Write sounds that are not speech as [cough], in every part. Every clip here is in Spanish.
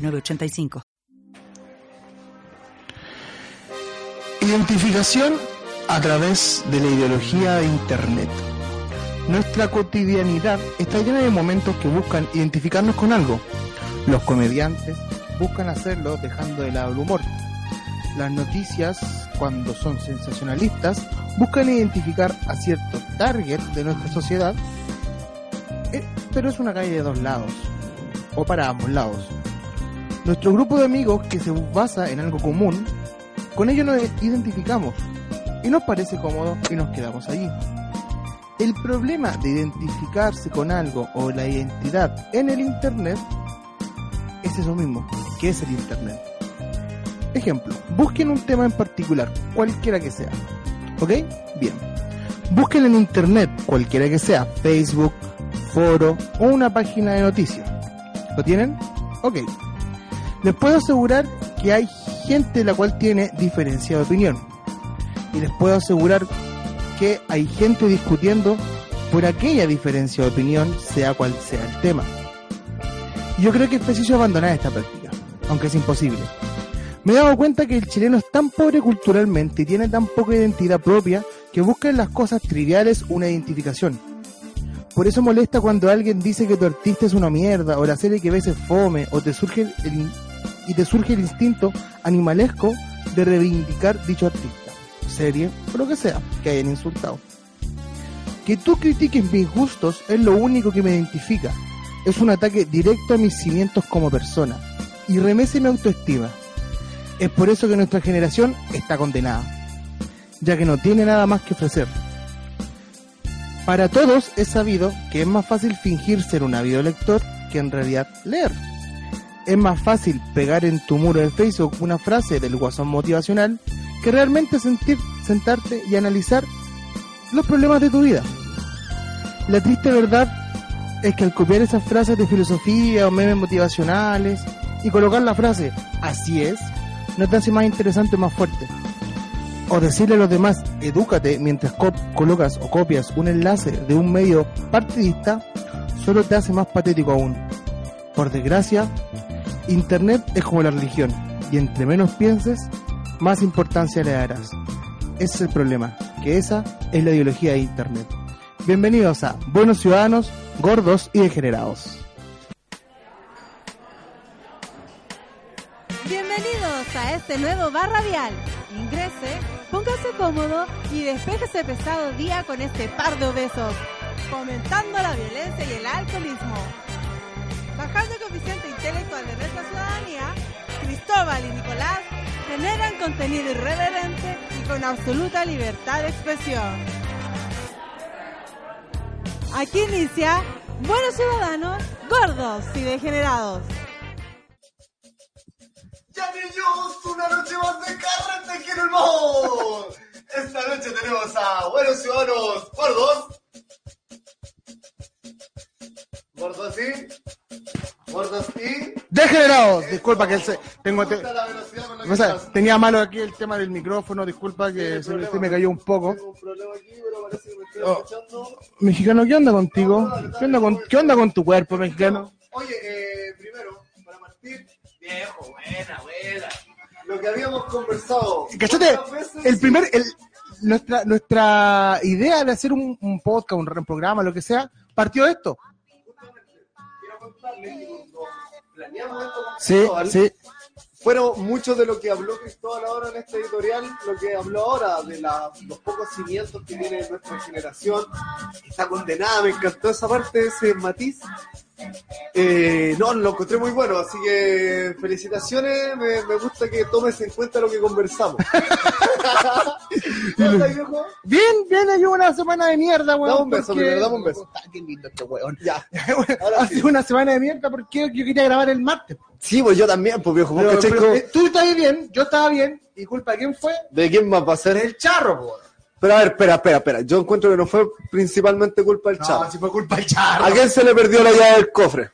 906985. Identificación a través de la ideología de Internet. Nuestra cotidianidad está llena de momentos que buscan identificarnos con algo. Los comediantes buscan hacerlo dejando de lado el humor. Las noticias, cuando son sensacionalistas, buscan identificar a cierto target de nuestra sociedad, eh, pero es una calle de dos lados, o para ambos lados. Nuestro grupo de amigos que se basa en algo común, con ello nos identificamos y nos parece cómodo y nos quedamos allí. El problema de identificarse con algo o la identidad en el Internet es eso mismo, que es el Internet. Ejemplo, busquen un tema en particular, cualquiera que sea. ¿Ok? Bien. Busquen en Internet, cualquiera que sea, Facebook, foro o una página de noticias. ¿Lo tienen? Ok. Les puedo asegurar que hay gente la cual tiene diferencia de opinión. Y les puedo asegurar que hay gente discutiendo por aquella diferencia de opinión, sea cual sea el tema. Yo creo que es preciso abandonar esta práctica, aunque es imposible. Me he dado cuenta que el chileno es tan pobre culturalmente y tiene tan poca identidad propia que busca en las cosas triviales una identificación. Por eso molesta cuando alguien dice que tu artista es una mierda, o la serie que ves es fome, o te surge el, y te surge el instinto animalesco de reivindicar dicho artista, serie o lo que sea que hayan insultado. Que tú critiques mis gustos es lo único que me identifica. Es un ataque directo a mis cimientos como persona y remece mi autoestima. Es por eso que nuestra generación está condenada, ya que no tiene nada más que ofrecer. Para todos es sabido que es más fácil fingir ser un ávido lector que en realidad leer. Es más fácil pegar en tu muro de Facebook una frase del guasón motivacional que realmente sentir, sentarte y analizar los problemas de tu vida. La triste verdad es que al copiar esas frases de filosofía o memes motivacionales y colocar la frase así es, no te hace más interesante o más fuerte. O decirle a los demás, edúcate mientras colocas o copias un enlace de un medio partidista, solo te hace más patético aún. Por desgracia, Internet es como la religión, y entre menos pienses, más importancia le darás. Ese es el problema, que esa es la ideología de Internet. Bienvenidos a Buenos Ciudadanos, Gordos y Degenerados. Bienvenidos a este nuevo bar radial. Ingrese, póngase cómodo y despéjese pesado día con este par de obesos, fomentando la violencia y el alcoholismo. Bajando el coeficiente intelectual de nuestra ciudadanía, Cristóbal y Nicolás generan contenido irreverente y con absoluta libertad de expresión. Aquí inicia Buenos Ciudadanos, Gordos y Degenerados. Ya niños, una noche más de carrete Mall. Esta noche tenemos a Buenos Ciudadanos Gordos. Gordos y... Gordos y... Degenerados, disculpa que se, tengo, te- o sea, tenía malo aquí el tema del micrófono, disculpa que se, se me cayó un poco. Un aquí, me Oh. Mexicano, ¿qué onda contigo? ¿Qué onda con, qué onda con tu cuerpo, mexicano? Oye, eh, primero, para partir, viejo, buena, buena. Lo que habíamos conversado. ¿Cachate? El primer, el, nuestra, nuestra idea de hacer un, un podcast, un, re- programa, lo que sea, partió de esto. Quiero contarles que cuando planeamos esto con Sí, Cristóbal, sí. fueron muchos de lo que habló Cristóbal ahora en este editorial, lo que habló ahora de la- los pocos cimientos que tiene nuestra generación, está condenada, me encantó esa parte, ese matiz, Eh, no, lo encontré muy bueno, así que felicitaciones. Me, me gusta que tomes en cuenta lo que conversamos. [laughs] ¿Cómo estás, viejo? Bien, bien, hay una semana de mierda, weón. Dame un beso, porque- primero, dame un beso. Puta, qué lindo este weón. Ya. [laughs] ha sido una semana de mierda porque yo quería grabar el martes. Sí, pues yo también, pues viejo. ¿Vos Pero- pero, eh, tú estabas bien, yo estaba bien, y culpa de quién fue? ¿De quién más va a ser? Del charro, po. Pero a ver, espera, espera, espera. Yo encuentro que no fue principalmente culpa del No, chavo. si fue culpa del charro. ¿A quién se le perdió la llave del cofre?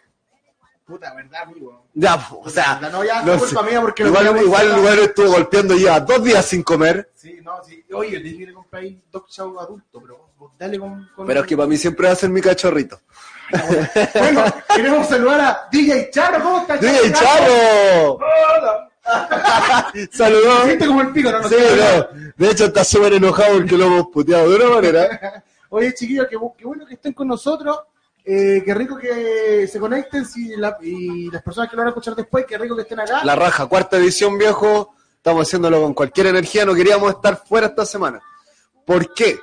Puta, verdad, amigo. Ya, pues, o sea, No, ya, no culpa mía porque igual, teníamos igual, cerrado. igual estuvo golpeando ya dos días sin comer. Sí, no, sí. Oye, te que compré ahí Dog Show adulto, pero vos dale con. con- Pero es que para mí siempre va a ser mi cachorrito. Bueno, [laughs] queremos saludar a DJ Charro, ¿cómo estás? ¡DJ Chavo! [laughs] Saludó. Siente como el pico, no, no Sí, no. De hecho, está súper enojado porque lo hemos puteado de una manera. [laughs] Oye, chiquillos, qué, bu- qué bueno que estén con nosotros. Eh, qué rico que se conecten si la- y las personas que lo van a escuchar después, qué rico que estén acá. La raja, cuarta edición, viejo. Estamos haciéndolo con cualquier energía. No queríamos estar fuera esta semana. ¿Por qué?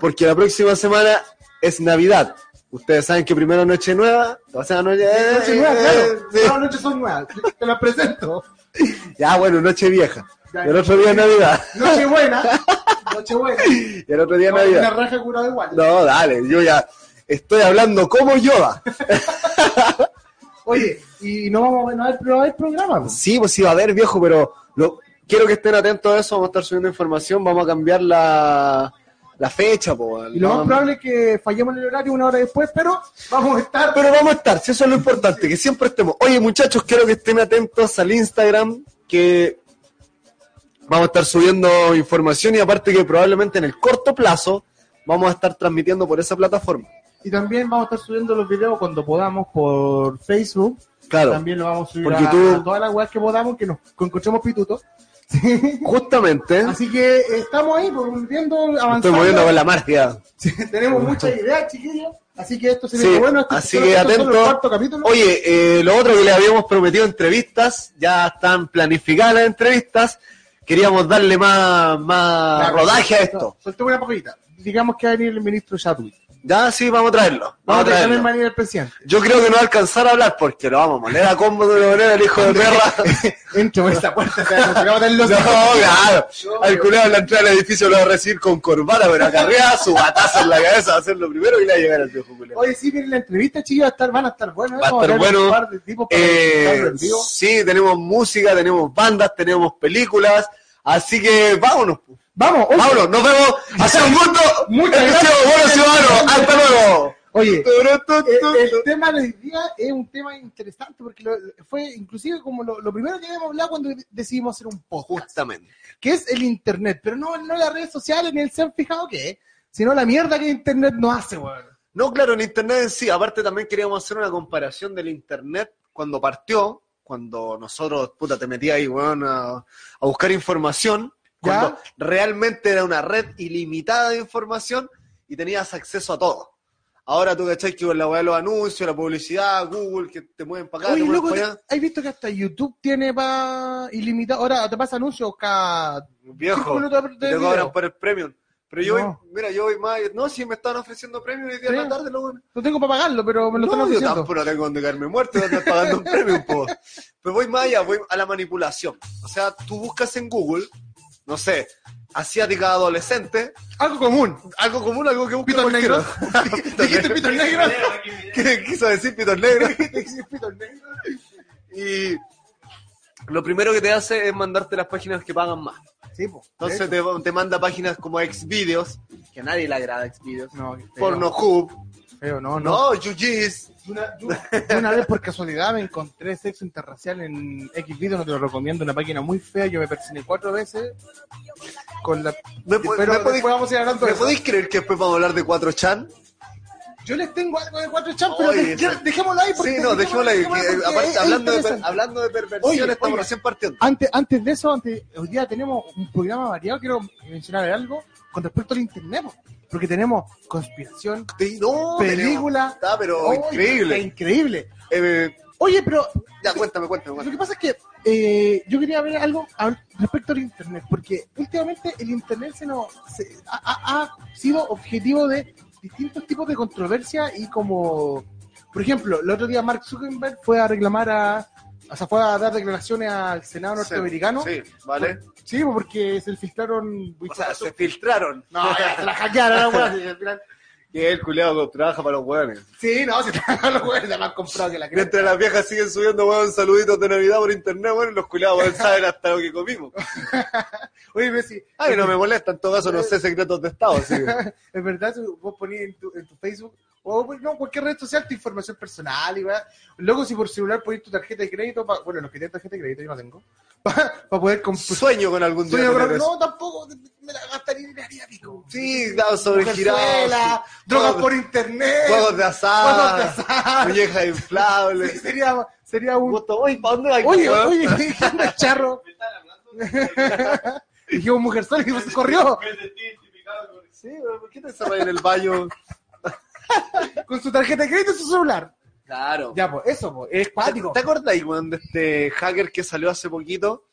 Porque la próxima semana es Navidad. Ustedes saben que primero Noche Nueva, o sea, Noche, Noche nueva, eh, claro. sí. Noches son nuevas. Te las presento. [laughs] Ya, bueno, Noche Vieja. Ya. [laughs] Y el otro día Navidad. Noche buena. Noche buena. Y el otro día Una Navidad. raja curada igual. No, dale, yo ya estoy hablando como Yoda. [laughs] Oye, y no vamos a ver, no haber programa. Sí, pues sí va a haber, viejo, pero lo, quiero que estén atentos a eso. Vamos a estar subiendo información. Vamos a cambiar la, la fecha, po. Y lo más probable es que fallemos en el horario una hora después, pero vamos a estar. Pero vamos a estar, si eso es lo importante, que siempre estemos. Oye, muchachos, quiero que estén atentos al Instagram, que vamos a estar subiendo información y aparte que probablemente en el corto plazo vamos a estar transmitiendo por esa plataforma. Y también vamos a estar subiendo los videos cuando podamos por Facebook. Claro, También lo vamos a subir Por a, YouTube. a todas las weas que podamos, que nos encontremos pitutos. [laughs] justamente Así que estamos ahí, pues, viendo, avanzando. estoy moviendo con la. [laughs] Sí, Tenemos muchas ideas, chiquillos. Así que esto se Sí, bueno. Este así que atento. Oye, eh, lo otro que le habíamos prometido entrevistas, ya están planificadas las entrevistas. Queríamos darle más, más Claro, rodaje a esto. Soltemos una poquita. Digamos que va a venir el ministro Chadwick. Ya sí, vamos a traerlo. Vamos Vamos a a traerlo. venir el presidente. Yo creo que no va a alcanzar a hablar porque lo vamos a moler a combo de manera el hijo de perra. [laughs] Entro por esta puerta, o sea, nos tiramos del [laughs] No, claro. Al culiado en la entrada del edificio lo va a recibir con corbata, pero acá arriba su batazo en la cabeza va a ser lo primero que le va a llegar al viejo culiado. Oye, sí, miren la entrevista, chicos, a van a estar buenas. Va a Vamos estar bueno. Eh, sí, tenemos música, tenemos bandas, tenemos películas. Así que vámonos. pu. Vamos, oye, Vámonos, nos vemos. Ha sido un gusto. Muchas ha gracias. sido Bueno Ciudadano. Hasta luego. oye, el tema de hoy día es un tema interesante porque lo- fue inclusive como lo, lo primero que habíamos hablado cuando decidimos hacer un podcast, Justamente. que es el internet, pero no, no las redes sociales ni el se han fijado qué es, sino la mierda que internet no hace, weón. No, claro, en Internet en sí. Aparte también queríamos hacer una comparación del Internet cuando partió, cuando nosotros, puta, te metías ahí, weón, a, a buscar información. Cuando realmente era una red ilimitada de información y tenías acceso a todo. Ahora tú cachai que con la weá de los anuncios, la publicidad, Google, que te mueven para acá, Oye, te mueven loco, para allá. ¿has visto que hasta YouTube tiene para ilimitado? Ahora te pasa anuncios cada Viejo, de, de te cobran por el premium. Pero yo No. voy, mira, yo voy más, no, si me estaban ofreciendo premium hoy día en la tarde, lo No tengo para pagarlo, pero me lo están no, yo ofreciendo. tampoco no tengo donde caerme muerto, donde pagando un premium, po. [laughs] Pero voy más allá, voy a la manipulación. O sea, tú buscas en Google, no sé, asiática adolescente, Algo común. algo común, algo que busque Pitos negros. [laughs] [laughs] Dijiste pitos negros. [laughs] ¿Qué quiso decir pitos negros? Y lo primero que te hace es mandarte las páginas que pagan más. Sí, po. Entonces te, te manda páginas como Xvideos, que a nadie le agrada Xvideos, No. Pornohub, Feo, no, no. no, Jujis, Una, yo- [laughs] una vez por casualidad me encontré sexo interracial en X video, no te lo recomiendo, una página muy fea, yo me persiné cuatro veces con la... ¿Me, po- pero me podéis- después vamos a ir hablando ¿me podéis creer que después vamos a hablar de 4chan? Yo les tengo algo de cuatro champ, pero Oye, de- ya, eso- dejémoslo ahí porque Sí, no, dejémoslo ahí. dejémoslo que, porque aparte, es- hablando, es de, hablando de perversión, Oye, estamos oye. recién partiendo. Antes, antes de eso, antes, hoy día tenemos un programa variado, quiero mencionar algo con respecto al internet. Porque tenemos conspiración, no, película, Está, pero increíble. está increíble. Eh, Oye, pero ya, cuéntame, cuéntame. Lo que pasa es que eh, yo quería ver algo al- respecto al Internet, porque últimamente el Internet se nos, se- ha, ha- ha sido objetivo de distintos tipos de controversia y como Por ejemplo, el otro día Mark Zuckerberg fue a reclamar a. O sea, fue a dar declaraciones al Senado norteamericano. Sí, vale. Sí, pues, porque se filtraron. O sea, se filtraron. No, ya, se la hackearon y al final- Que el culiado trabaja para los hueones. Sí, no, se [laughs] tragan los weones, se la han comprado que la creen. Mientras las viejas siguen subiendo huevos saluditos de Navidad por internet, bueno, los culiados weón, saben hasta lo que comimos. [laughs] Oye, Messi, Ay, no me molesta, en todo caso no sé secretos de Estado, así [laughs] es verdad, tú- vos ponías en tu, en tu Facebook o pues, no, cualquier red social tu información personal y weá. Luego, si por celular pones tu tarjeta de crédito, pa- bueno, los que tienen tarjeta de crédito, yo no tengo, [laughs] para poder comprar. Sueño con algún día eso. No, tampoco, me la gastaría me haría pico. Sí, dados sobregirados. Mujerzuela, drogas juegos- por internet. Juegos de azar. Juegos de azar. Muñecas Sí, inflables. sería, sería un. Oye, ¿para dónde vas? Oye, oye, [laughs] ¿qué anda, charro? [laughs] Dijimos mujer sola y se corrió Sí, ¿por qué te encerras en el baño? [laughs] con su tarjeta de crédito y su celular. Claro. Ya, pues, eso, pues, es cuático. ¿Te acuerdas, weón, de este hacker que salió hace poquito?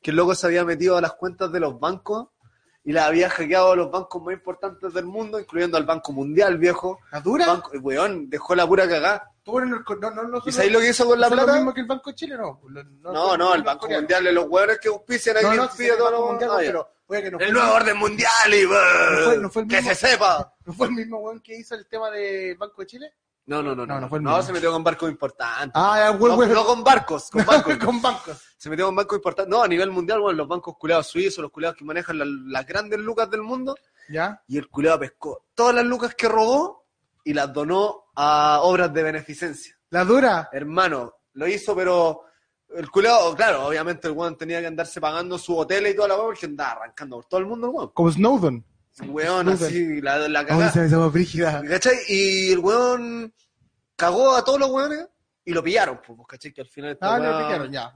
Que el loco se había metido a las cuentas de los bancos y las había hackeado a los bancos más importantes del mundo, incluyendo al Banco Mundial, viejo. ¿La dura? Banco, weón, dejó la pura cagada. No, no, no, ¿Y sabéis lo que hizo con la ¿Son lo plata? mismo que el Banco de Chile? No, Lo- No, no, el Banco. Mundial los hueones que auspician aquí No, no, el sí, pide el todo Banco lo- Mundial, pero oye, que no El nuevo orden mundial y fue- fue el que se sepa. ¿no fue el mismo weón que hizo el tema del Banco de Chile? No, no, no, no. No, fue el No, mismo. se metió con barcos importantes. Ah, weón, weón. no con barcos, con [laughs] bancos. con bancos. Se metió con bancos importantes. No, a nivel mundial, bueno, los bancos culeados suizos, los culeados que manejan la- las grandes lucas del mundo. ¿Ya? Y el culeado pescó todas las lucas que robó y las donó a obras de beneficencia. La dura. Hermano, lo hizo, pero el culeado, claro, obviamente el weón tenía que andarse pagando su hotel y toda la weón porque andaba arrancando por todo el mundo el weón. Como Snowden. Weón, así, la, la cagada. brígida. ¿Cachai? Y el weón cagó a todos los weones y lo pillaron, pues, ¿cachai? Que al final Ah, lo pillaron, ya.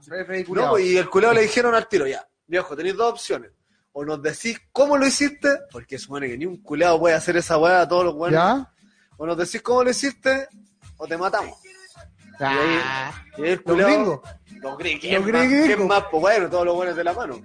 No, pues, y el culeo le dijeron al tiro, ya, viejo, tenéis dos opciones. O nos decís cómo lo hiciste, porque supone que ni un culeado puede hacer esa weá a todos los weones. ¿Ya? O nos decís cómo lo hiciste, o te matamos. Ah, Y ahí el Los gringos. Los gringos. Los ¿Quién más? gringos. ¿Quién más? Pues bueno, todos los buenos de la mano.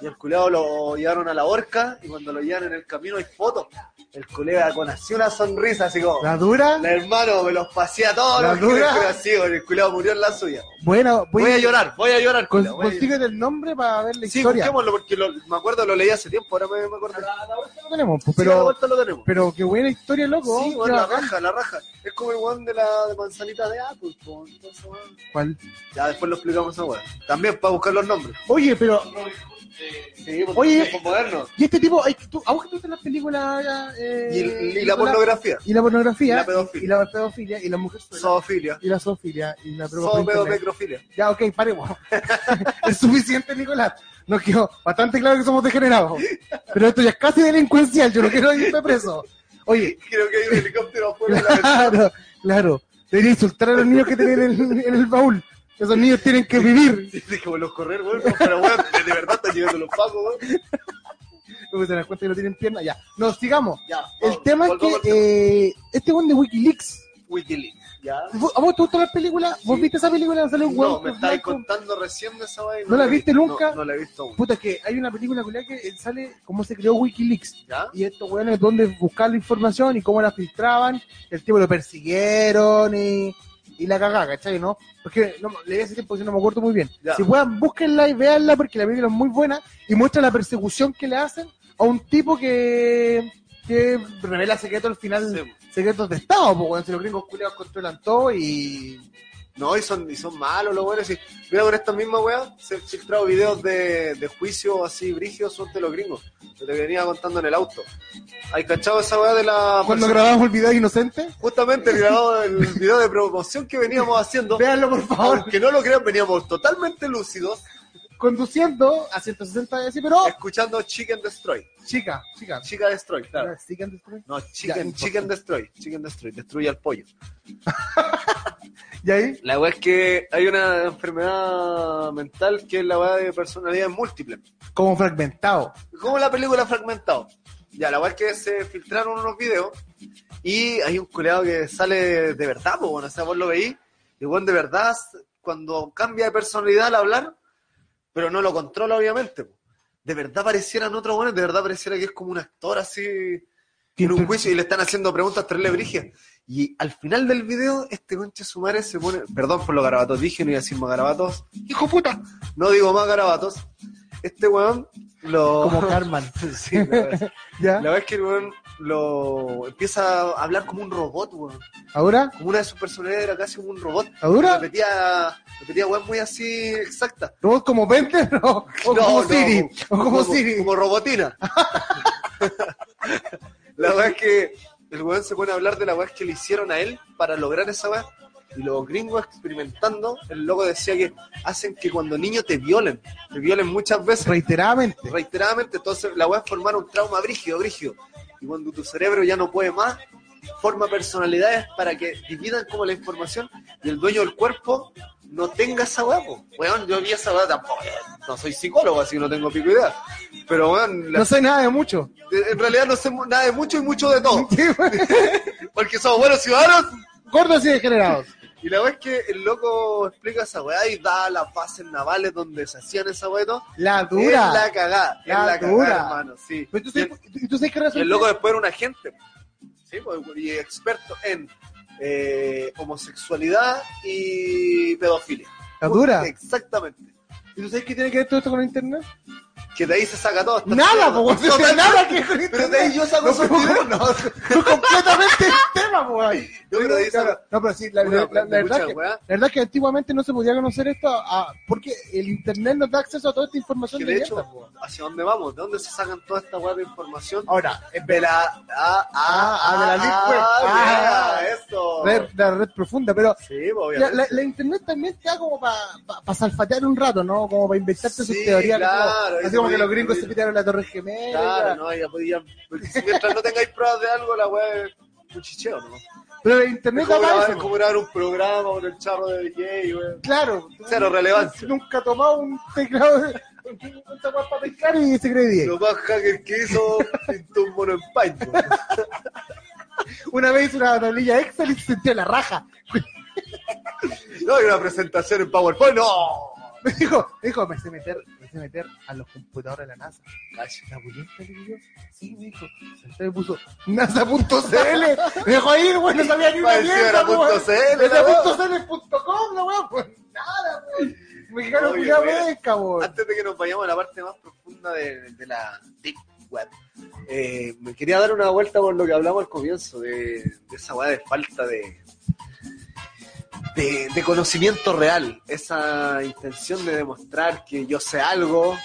Y el culeado lo llevaron a la horca y cuando lo llevan en el camino hay fotos. El colega con así una sonrisa, así como, ¿La dura? "La hermano, me los pasé a todos ¿La los dura? pero así, el culeado murió en la suya. Bueno, Voy a llorar, voy a llorar. Voy a llorar. consíguete el nombre para ver la Sí, historia. busquémoslo porque lo- me acuerdo, lo leí hace tiempo, ahora me, me acuerdo. Lo tenemos, pues, Sí, a la pero, vuelta lo tenemos. pero qué buena historia, loco. sí, bueno, la raja, la raja. Es como el one de la de manzanita de Apple. ¿Cuál? Ya después lo explicamos esa weá. También para buscar los nombres. Oye, pero, Sí, pues, Oye. modernos. ¿y este tipo, tú, a vos que te gustan las películas eh, Y, el- y la pornografía. y la pornografía, Y la pedofilia. y la pedofilia, y la mujer Zoofilia. y la zoofilia, y la. Zoopedopecrofilia. Ya, ok, paremos. [laughs] es suficiente, Nicolás. Nos quedó bastante claro que somos degenerados. Pero esto ya es casi delincuencial, yo no quiero irme preso. Oye, Creo que hay un helicóptero afuera de la [laughs] claro, claro. Debería insultar a los niños que tienen en el baúl. Esos niños tienen que vivir. [laughs] Dije, como los correr, weón. no, Pero, weón, de verdad están llegando los pacos, weón. Porque se dan cuenta que no tienen piernas. Ya. No, sigamos. Ya. El tema es que eh, este one de Wikileaks. Wikileaks. Ya. ¿Vos- ¿A vos te gustó la película? ¿Vos Sí. viste esa película? ¿Sale un No, me blanco? contando recién de esa vaina. ¿No la viste vi- nunca? No, no la he visto aún. Puta, es que hay una película que sale cómo se creó Wikileaks. ¿Ya? Y estos weones donde buscar la información y cómo la filtraban. El tipo lo persiguieron y, y la cagá, ¿cachai? ¿No? Porque no, leí hace tiempo que no me acuerdo muy bien. Ya. Si puedan, búsquenla y véanla porque la película es muy buena y muestra la persecución que le hacen a un tipo que, que revela secretos al final, Sí. secretos de Estado, pues, weón, si los gringos culiados controlan todo y... No, y son, y son malos los buenos. Mira, con esta misma weá se han filtrado videos de, de juicio así brígidos son de los gringos. Que te venía contando en el auto. ¿Hay cachado esa weá de la. Cuando grabamos el video inocente, Justamente grabado, el video de promoción que veníamos haciendo. véanlo por favor, Aunque no lo crean, veníamos totalmente lúcidos conduciendo a 160 decibelios, pero escuchando Chicken Destroy. chica, chica, Chica Destroy, claro. Chicken Destroy. No, Chicken, chicken Destroy. Chicken Destroy. Destruye al pollo. [laughs] ¿Y ahí? La weá es que hay una enfermedad mental que es la weá de personalidad múltiple. Como fragmentado. Como la película Fragmentado. Ya, la weá es que se filtraron unos videos y hay un culeado que sale de verdad, pues bueno, o sea, vos lo veís, y bueno, de verdad, cuando cambia de personalidad al hablar, pero no lo controla, obviamente. po. De verdad parecieran otros buenos, de verdad pareciera que es como un actor así. en un juicio y le están haciendo preguntas terrible brigias. Y al final del video, este concha su madre se pone, perdón por los garabatos, dije, no iba a decir más garabatos, hijo puta, no digo más garabatos. Este weón lo... Como Carman. [laughs] Sí, la verdad. [laughs] ¿Ya? La verdad es que el weón lo empieza a hablar como un robot, weón. ¿Ahora? Como una de sus personalidades era casi como un robot. ¿Ahora? Repetía, repetía weón muy así exacta. ¿Vos como Pente? [laughs] No, o No, como no, Siri. O como, Siri. Como robotina. [laughs] la verdad es que el weón se pone a hablar de la weá que le hicieron a él para lograr esa weá. Y los gringos experimentando, el loco decía que hacen que cuando niños te violen, te violen muchas veces, Reiteradamente. reiteradamente, entonces la weá es formar un trauma brígido, brígido. Y cuando tu cerebro ya no puede más, forma personalidades para que dividan como la información y el dueño del cuerpo no tenga esa weá. Weón, yo vi esa weá tampoco, eh, no soy psicólogo, así que no tengo pico idea. Pero weón, la- No sé nada de mucho. de- en realidad no sé nada de mucho y mucho de todo, [laughs] [laughs] porque somos buenos ciudadanos. Gordos y degenerados. Y la weá es que el loco explica esa weá y da las bases navales donde se hacían esa weá. La Es dura. la cagada, es La la dura. cagada, hermano, sí. Pero tú el- sabes, ¿y tú sabes qué razón el loco después era un agente. ¿sí? pues, Y experto en eh, homosexualidad y pedofilia. La dura. Exactamente. ¿Y tú sabes qué tiene que ver todo esto con internet? Que de ahí se saca todo. Nada, po, no [laughs] nada que con Pero de ahí yo saco No, pero-. [laughs] No, Fue completamente el tema, po. Yo [laughs] que ahí Claro, No, pero sí, la, Uno la- la- aprende la verdad mucha que, la verdad que antiguamente no se podía conocer esto a- porque el internet nos da acceso a toda esta información Que de de hecho, mierda, po. ¿hacia dónde vamos? ¿De dónde se sacan toda esta weá de información? Ahora, De la. Ah, ah, Ah, de la. Ah, Ah. eso. red, la red profunda, pero Sí, la, obviamente. la- la internet también te da como para salfatear un rato, ¿no? Como para inventarte sus teorías. claro, como- que los gringos se pitearon la torre gemela. Claro, no, ya podían. porque si mientras no tengáis pruebas de algo, la weá es un chicheo, ¿no? Pero el Es internet como, es como grabar un programa con el charro de DJ, weón. Claro. Cero relevancia. Nunca tomado un teclado de un teclado para pescar y se cree 10. Lo más hacker que hizo pintó un mono en weón. Una vez una tablilla Excel y se sentía la raja. No, hay una presentación en PowerPoint, no. Me dijo, me dijo, me sé meter, sé meter a los computadores de la NASA. ¿La pulenta? Le. Sí, me dijo. Entonces puso NASA.cl. Me dejó ahí, güey, no sabía ni una mierda. era punto pues, CL, Era la weá, pues nada, pues. Mexicano pesca, güey. Antes de que nos vayamos a la parte más profunda de, de la Deep Web, eh, me quería dar una vuelta por lo que hablamos al comienzo, de, de esa weá de falta de, de, de conocimiento real, esa intención de demostrar que yo sé algo,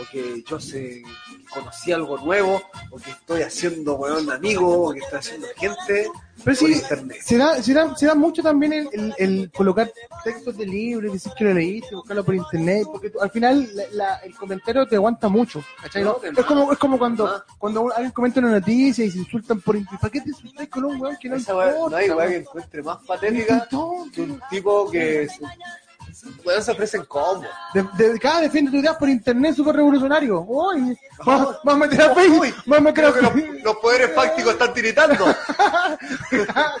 o que yo sé conocí algo nuevo, o que estoy haciendo weón amigo, o que estoy haciendo gente Pero sí, internet. se da, se da, se da mucho también el, el- el colocar textos de libros, decir que lo leíste, buscarlo por internet, porque tú- al final la- la- el comentario te aguanta mucho. ¿cachai? No, es, como, es como cuando, Ah. cuando alguien comenta una noticia y se insultan por internet. ¿Para qué te insultáis con un weón que no Esa importa? no hay weá que weón? encuentre más patética que un tipo que weón, se ofrecen. De, de- cada defiende tu idea por internet, súper revolucionario. Uy, vas a meter a Facebook, vas a meter a Facebook. los poderes fácticos están tiritando. [laughs]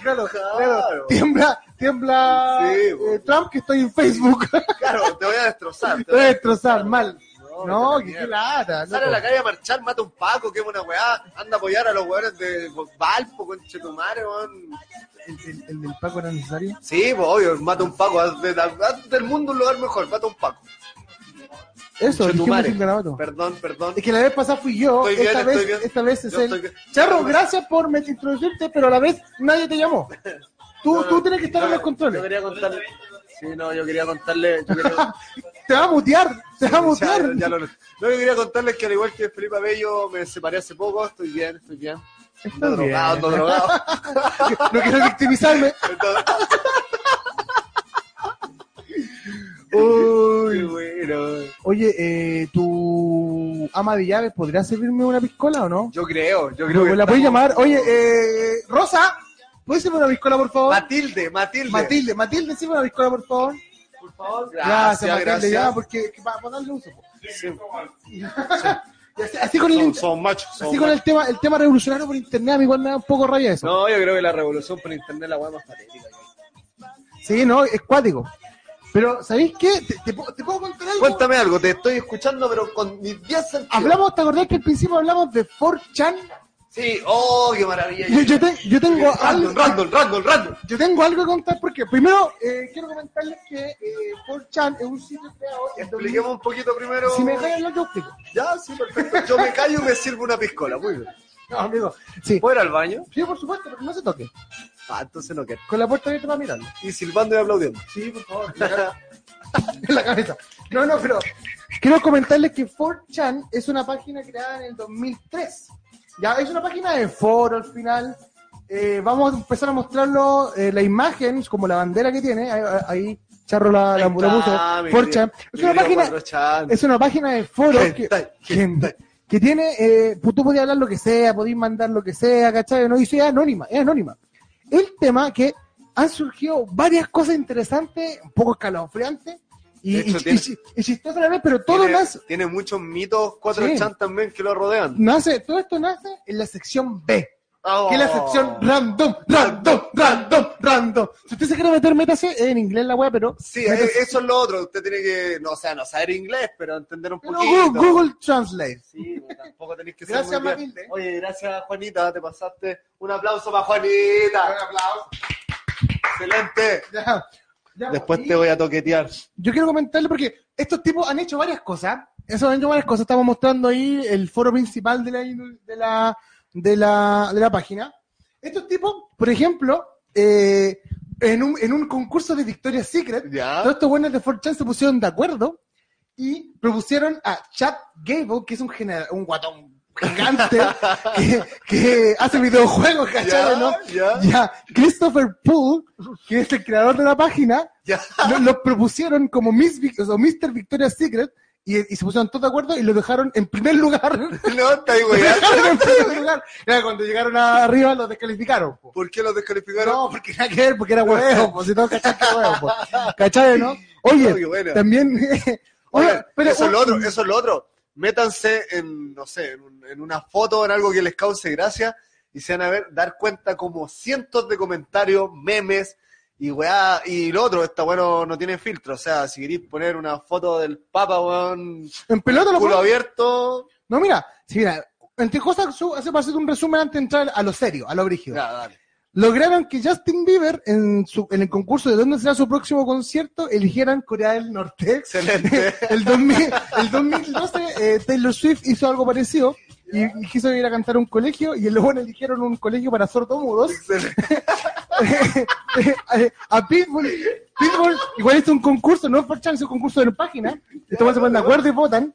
claro, claro, Claro. tiembla, tiembla Sí, eh. Trump que estoy en Facebook. Claro, te voy a destrozar. Te [laughs] voy a destrozar mal. No, que qué lata. Sale a la calle a marchar, mata un paco, quema una weá, anda a apoyar a los weones de Valpo, con Chetumare, weón. ¿El, el, el del Paco era necesario? Sí, pues obvio, mata un paco, haz, de- haz del mundo un lugar mejor, mata un paco. Eso, dijimos sin garabato. Perdón, perdón. Es que la vez pasada fui yo, Estoy bien, esta, estoy vez, bien. esta vez es Yo bien. Charro, gracias por me- introducirte, pero a la vez nadie te llamó. Tú, [laughs] No, tú tienes que estar yo- en los Yo controles. quería contarle. Sí, no, yo quería contarle. Yo quería, [laughs] Te va a mutear, te va a mutear. ya lo- no, yo quería contarles que al igual que Felipe Abello me separé hace poco, estoy bien, estoy bien. Ando bien. drogado, ando drogado. [laughs] No quiero victimizarme. Uy. [laughs] Bueno. Oye, eh, ¿tu ama de llaves podría servirme una piscola o no? Yo creo, yo creo ¿Me que la puedes llamar? Oye, eh, Rosa, ¿puedes servirme una piscola, por favor? Matilde, Matilde. Matilde, Matilde, sirve una piscola, por favor. Favor. Gracias, Gracias, ya, porque que para darle uso. Sí, [laughs] así, así con el, son, son machos. son así con el machos. tema, el tema revolucionario por internet, a mí igual me da un poco raya eso. No, yo creo que la revolución por internet es la weá más patética. Sí, no, es cuático. Pero, ¿sabéis qué? ¿Te, te puedo contar algo? Cuéntame algo, te estoy escuchando, pero con mis 10 sentidos. Hablamos, ¿te acordás que al principio hablamos de 4chan? Sí, oh, qué maravilla. Yo, yo te- yo tengo algo, Random, random, random, random. yo tengo algo que contar porque primero eh, quiero comentarles que eh, 4chan es un sitio creado en 2000. Expliquemos un poquito primero. Si me hablar, yo explico. Ya, sí, perfecto. Yo me callo y me sirvo una piscola. Muy bien. No, amigo. Sí. ¿Puedo ir al baño? Sí, por supuesto, pero no se toque. Ah, entonces no quiero. Con la puerta abierta para mirarlo. Y silbando y aplaudiendo. Sí, por favor. en la [laughs] cabeza. No, no, pero [laughs] quiero comentarles que 4chan es una página creada en el 2003. Ya, es una página de foro al final. Eh, vamos a empezar a mostrarlo, eh, la imagen, como la bandera que tiene. Ahí, ahí Charro la, la. 4chan. Es una página, es una página de foro que, que, tiene, eh, tú podías hablar lo que sea, podías mandar lo que sea, ¿cachai? No dice es anónima, es anónima. El tema que han surgido varias cosas interesantes, un poco escalofriantes y, hecho, y- tiene- y- y chistosas a la vez, pero todo tiene, nace, tiene muchos mitos 4 Sí. chan también que lo rodean. nace, todo esto nace en la sección B, Oh. que es la sección random, random, random, random. Si usted se quiere meter, métase en inglés la web, pero Sí, métase- eh, eso es lo otro. Usted tiene que, no, o sea, no saber inglés, pero entender un pero poquito. Google, Google Translate. Sí, tampoco tenéis que ser Gracias. Matilde. Oye, gracias, Juanita, te pasaste. Un aplauso para Juanita. Un aplauso. Excelente. Ya, Después y- te voy a toquetear. yo quiero comentarle porque estos tipos han hecho varias cosas. Eso han hecho varias cosas. Estamos mostrando ahí el foro principal de la, de la, de la, de la página. Estos tipos, por ejemplo, eh, en, un, en un concurso de Victoria's Secret, Ya. todos estos buenos de 4chan se pusieron de acuerdo y propusieron a Chad Gable, que es un, genera- un guatón gigante que, que hace videojuegos, ¿cachai? ¿no? ya, Ya, Christopher Poole, que es el creador de la página, ya. lo, lo propusieron como Miss o Mr. Victoria's Secret y, y se pusieron todos de acuerdo y lo dejaron en primer lugar. [laughs] No, está ahí, Lo dejaron en primer lugar. Ya, cuando llegaron arriba los descalificaron. po. ¿Por qué los descalificaron? No, porque nada que ver, porque era huevo, pues si no cachai que huevo, po. [laughs] ¿Cachai, no? Oye, No, también. [laughs] Oye, Oye, pero- eso es lo otro, eso es lo otro. Métanse en, no sé, en, un- en una foto, en algo que les cause gracia, y se van a ver, dar cuenta como cientos de comentarios, memes, y weá, y lo otro, está bueno, no tiene filtro. O sea, si queréis poner una foto del Papa, weón, En pelota lo culo abierto, No, mira, sí, mira, entre cosas, hace para hacer un resumen antes de entrar a lo serio, a lo brígido. ya, dale. Lograron que Justin Bieber en, su, en el concurso de dónde será su próximo concierto eligieran Corea del Norte. Excelente. [laughs] [laughs] el, 2000, el 2012 eh, Taylor Swift hizo algo parecido y, y quiso ir a cantar a un colegio y luego eligieron un colegio para sordomudos. [laughs] A Pitbull, Pitbull igual hizo un concurso, no es por chance, un concurso de página. Estos se ponen de acuerdo y votan.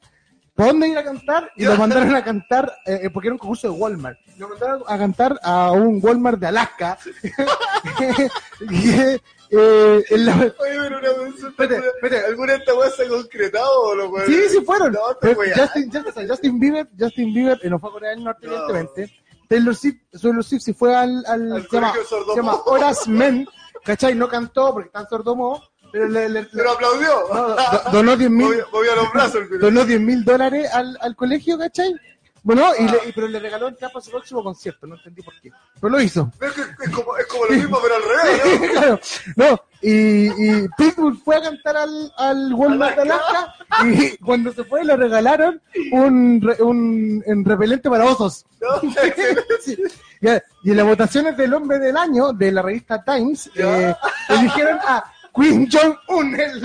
¿Por dónde ir a cantar? Y lo mandaron a cantar, eh, eh, porque era un concurso de Walmart. Lo mandaron a cantar a un Walmart de Alaska. [laughs] y, eh, eh, en la- Oye, pero una Espérate, espérate. ¿alguna de estas weas se ha concretado o lo Sí, sí fueron. No. Justin, Justin, Justin Bieber, Justin Bieber eh, no fue a Corea del Norte, No. evidentemente. Taylor Swift, Taylor Swift sí fue al, al, Al se, llama, se Horace Men, ¿cachai? No cantó porque está en sordomudo, pero le, le- le- Pero aplaudió. no, do- donó 10 mil donó 10 mil dólares al, al colegio, ¿cachai? Bueno, y le- y- pero le regaló el capa a su próximo concierto, no entendí por qué. Pero lo hizo. Es, que es como, es como lo mismo, pero al revés, ¿no? [laughs] claro, no, y, y Pitbull fue a cantar al, al Walmart de Alaska y cuando se fue le regalaron un, un, un repelente para osos. ¿No? [laughs] Sí. Ya, Y en las votaciones del hombre del año de la revista Times, eh, eligieron a Kim Jong-un, el,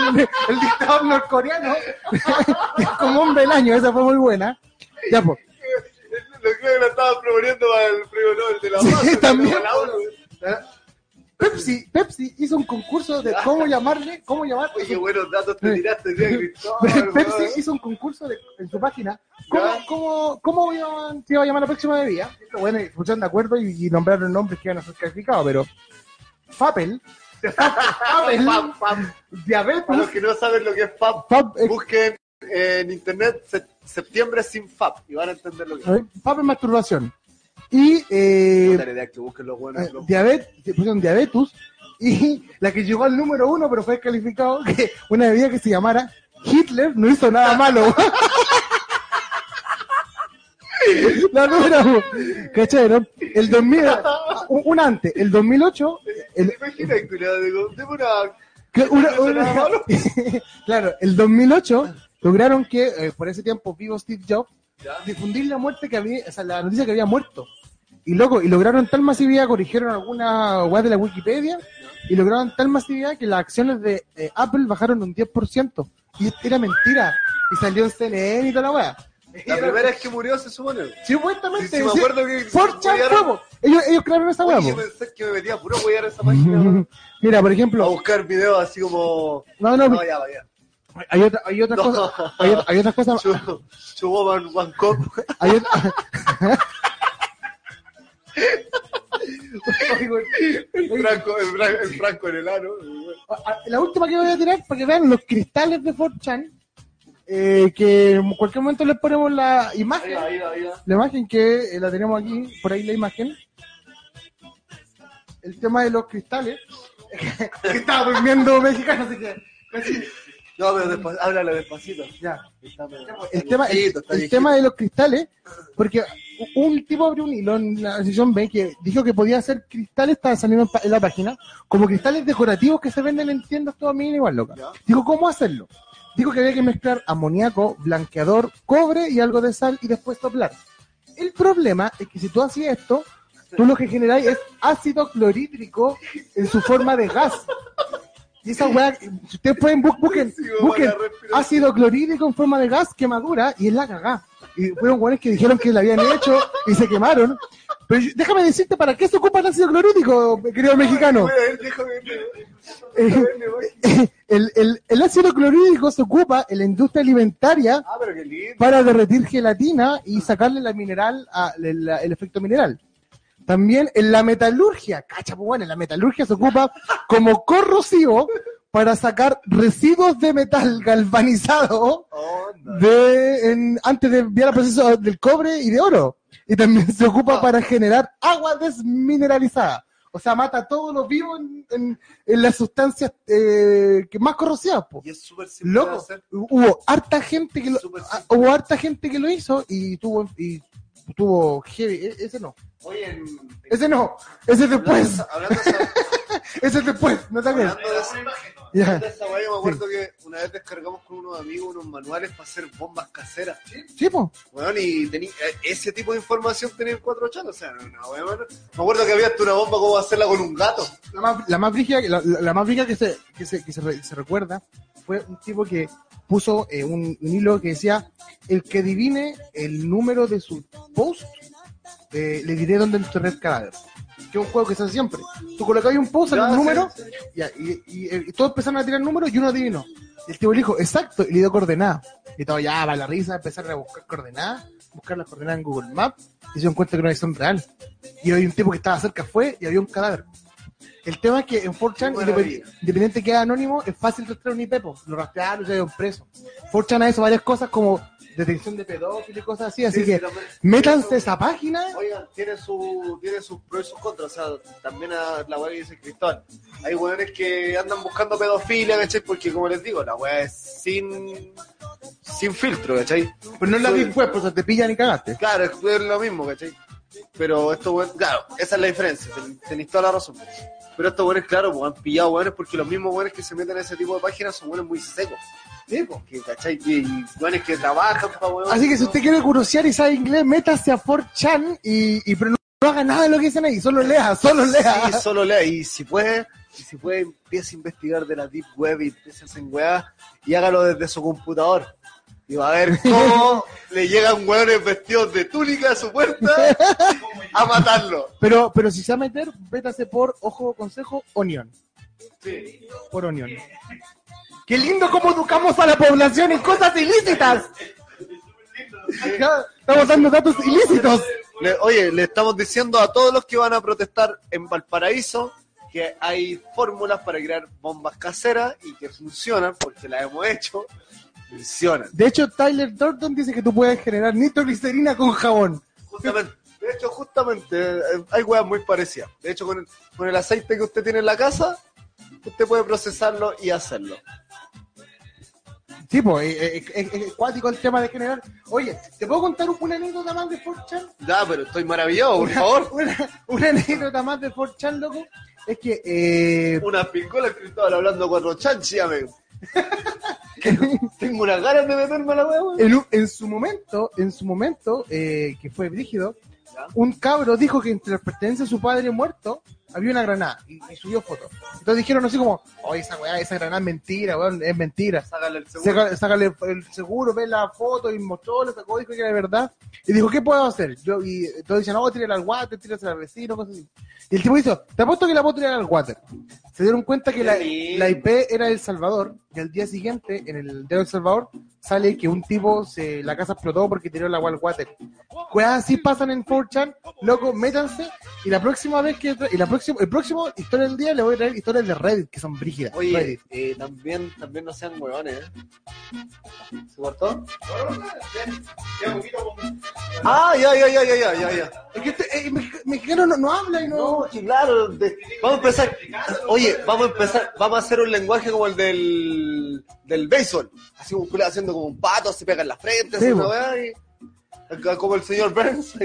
el dictador norcoreano, [laughs] como hombre del año. Esa fue muy buena. Ya, pues. Lo creo que lo estaban proponiendo para el premio Nobel de la Sí, Paz. también. La ONU. Pepsi, Pepsi hizo un concurso de cómo llamarle, cómo llamar. Oye, buenos datos te tiraste, Cristóbal. Pepsi hizo un concurso de- en su página. ¿Cómo, cómo, cómo iban- se iba a llamar la próxima bebida? Bueno, pusieron de acuerdo y, y nombraron nombres que iban a ser calificados, pero Fapel, Fab. Para los Diabetes, que no saben lo que es FAB, Fab, eh, busquen en internet se- septiembre sin FAB y van a entender lo que es. ver, Fapel masturbación. Y eh, No tengo idea que busquen los buenos. eh, los- diabetes, pusieron diabetes y la que llegó al número uno, pero fue calificado, [laughs] que una bebida que se llamara Hitler no hizo nada malo. [laughs] La uno. ¿Cachai, no? El 2000, un, un antes, el 2008, el, deme una... una- [laughs] claro, el 2008 lograron que, eh, por ese tiempo, vivo Steve Jobs, Ya. difundir la muerte que había, o sea, la noticia que había muerto. Y loco, y lograron tal masividad, corrigieron alguna web de la Wikipedia, y lograron tal masividad que las acciones de eh, Apple bajaron un 10%. Y era mentira. Y salió en CNN y toda la weá. [laughs] La primera vez que murió se supone. Sí, supuestamente. Sí, sí, me acuerdo que- 4chan que- fue, po. ellos, ellos crearon esa. Oye, yo pensé que me metía puro a esa página. [laughs] Mira, por A ejemplo, buscar videos así como. no, no, No, ya, vaya. hay, otra, hay otras [laughs] No. cosas, hay, otra- hay otras cosas, Chu- Chuboman Bangkok. hay otra- El Franco, el, Fra- el Franco en el ano. La última que voy a tirar para que vean los cristales de 4chan, eh, que en cualquier momento les ponemos la Ahí imagen, va, ahí va, ahí va. la imagen que eh, la tenemos aquí, por ahí la imagen. El tema de los cristales, [laughs] que estaba durmiendo mexicano, así que casi- No, pero despa- háblale despacito. ya. Está El tema, el, viejito, tema de los cristales, porque un tipo abrió un hilo en la sesión B que dijo que podía hacer cristales, estaba saliendo en la página, como cristales decorativos que se venden en tiendas todas mil igual loca. Ya. Dijo, ¿cómo hacerlo? Dijo que había que mezclar amoníaco, blanqueador, cobre y algo de sal y después soplar. El problema es que si tú hacías esto, tú lo que generáis es ácido clorhídrico en su forma de gas. Y esa weá, si ustedes pueden, bu- busquen, Sí, vamos busquen a la respiración. ácido clorhídrico en forma de gas, quemadura, y es la cagá. Y fueron weones que dijeron que la habían hecho y se quemaron. Pero yo- déjame decirte, ¿para qué se ocupa el ácido clorhídrico, querido mexicano? Eh, [laughs] el, el- el ácido clorhídrico se ocupa en la industria alimentaria Ah, para derretir gelatina y sacarle la mineral a- el, el efecto mineral. También en la metalurgia, cacha, pues bueno, en la metalurgia se ocupa como corrosivo para sacar residuos de metal [laughs] galvanizado de, en- antes de enviar al proceso del cobre y de oro. Y también se ocupa para generar agua desmineralizada. O sea, mata todo lo vivo en, en- en las sustancias eh, que más corrosivas. po. Y es súper simple de Loco, hacer. hubo harta gente que lo, Súper ah, hubo harta gente que lo hizo y tuvo y tuvo heavy. E- ese no, Oye, en- ese no, ese después, Hablando de esa- [laughs] ese después, no te acuerdas. De esa- yo me acuerdo que una vez descargamos con unos amigos unos manuales para hacer bombas caseras. Sí, po. Weón, y tení, eh, ese tipo de información tenía en cuatro chanos. O sea, no. Me acuerdo que había hasta una bomba como hacerla con un gato. La más, la más brígida, la, la- más brígida que se, que se, que se, se recuerda fue un tipo que puso eh, un, un hilo que decía el que adivine el número de su post eh, le diré dónde enterré el cadáver. Que es un juego que se hace siempre. Tú colocabas un post, Ya, un número, ya, y, y- y todos empezaron a tirar números y uno adivinó. Y el tipo le dijo, exacto, y le dio coordenadas. Y todo, ya, va la risa, empezaron a buscar coordenadas, buscar las coordenadas en Google Maps, y se dieron cuenta que no son real. Y había un tipo que estaba cerca, fue, y había un cadáver. El tema es que en 4chan, Qué maravilla. independ- independiente que sea anónimo, es fácil rastrear un IP, po. lo rastrearon y se dieron preso. 4chan ha hecho varias cosas como detención de pedófilos y cosas así, así Sí, que métanse a esa página. Oigan, tiene, su, tiene sus pros y sus contras. O sea, también a la que dice Cristóbal. Hay weones que andan buscando pedofilia, ¿cachai? Porque, como les digo, la weá es sin, sin filtro, ¿cachai? Pero no es la Deep Web, pues te pillan y cagaste. Claro, es lo mismo, ¿cachai? Pero esto, claro, esa es la diferencia, ten- tenéis toda la razón. Pero estos weones, claro, pues han pillado weones porque los mismos weones que se meten en ese tipo de páginas son weones muy secos. Que, ¿cachai? Y, weones que trabajan para weón. Así que si usted quiere curiosear y sabe inglés, métase a 4chan y, y pero no, no haga nada de lo que dicen ahí, solo lea, solo lea. Sí, solo lea. Y si puede, y si puede, empiece a investigar de la Deep Web y empiece a hacer weá y hágalo desde su computador. Y va a ver cómo le llegan weones vestidos de túnica a su puerta a matarlo. Pero, pero si se va a meter, métase por, ojo, consejo, Onion. Sí. Por Onion. Qué lindo cómo educamos a la población en cosas ilícitas. Estamos dando datos ilícitos. Le- oye, le estamos diciendo a todos los que van a protestar en Valparaíso que hay fórmulas para crear bombas caseras y que funcionan, porque las hemos hecho, De hecho, Tyler Thornton dice que tú puedes generar nitroglicerina con jabón. Justamente, de hecho, justamente, eh, hay weas muy parecidas. De hecho, con el, con el aceite que usted tiene en la casa, usted puede procesarlo y hacerlo. Sí, pues, es, es- es cuático el tema de generar. Oye, ¿te puedo contar una anécdota más de 4chan? Ya, pero estoy maravillado, por favor. [laughs] Una, una anécdota más de 4chan, loco. Es que, eh, Una pincola Cristóbal hablando cuatro chanchi, amigo. [laughs] Tengo unas ganas de meterme a la wea, weón. en, un- en su momento, en su momento, eh, que fue brígido, un cabro dijo que entre las pertenencias de su padre muerto había una granada y, y subió fotos. Entonces dijeron así como, oye, esa weá, esa granada es mentira, weón, es mentira. Sácale el seguro. Saca- Sácale el seguro, ve la foto y mostró, lo sacó, dijo que era de verdad. Y dijo, ¿qué puedo hacer? Yo, y todos dicen, no, tírala al water, tírala al vecino, cosas así. Y el tipo dijo, te apuesto que la puedo tirar al water. Se dieron cuenta que la, la IP era El Salvador, y al día siguiente, en el de El Salvador, sale que un tipo, se, la casa explotó porque tiró el agua al water. Cosas así pasan en 4chan, loco, métanse, y la próxima vez que, y la próxima, el próximo historia del día le voy a traer historias de Reddit, que son brígidas. Oye, eh, también, también no sean huevones, ¿eh? ¿Se cortó? Ah, ya, ya, ya, ya, ya, ya, ya. Es que este, eh, mexi- mexicano no, no habla y no... No, claro, de- vamos a empezar. Oye, vamos a empezar, vamos a hacer un lenguaje como el del, del béisbol. Así un culo haciendo como un pato, se pega en la frente, Sí, así acá como el señor Burns. [laughs]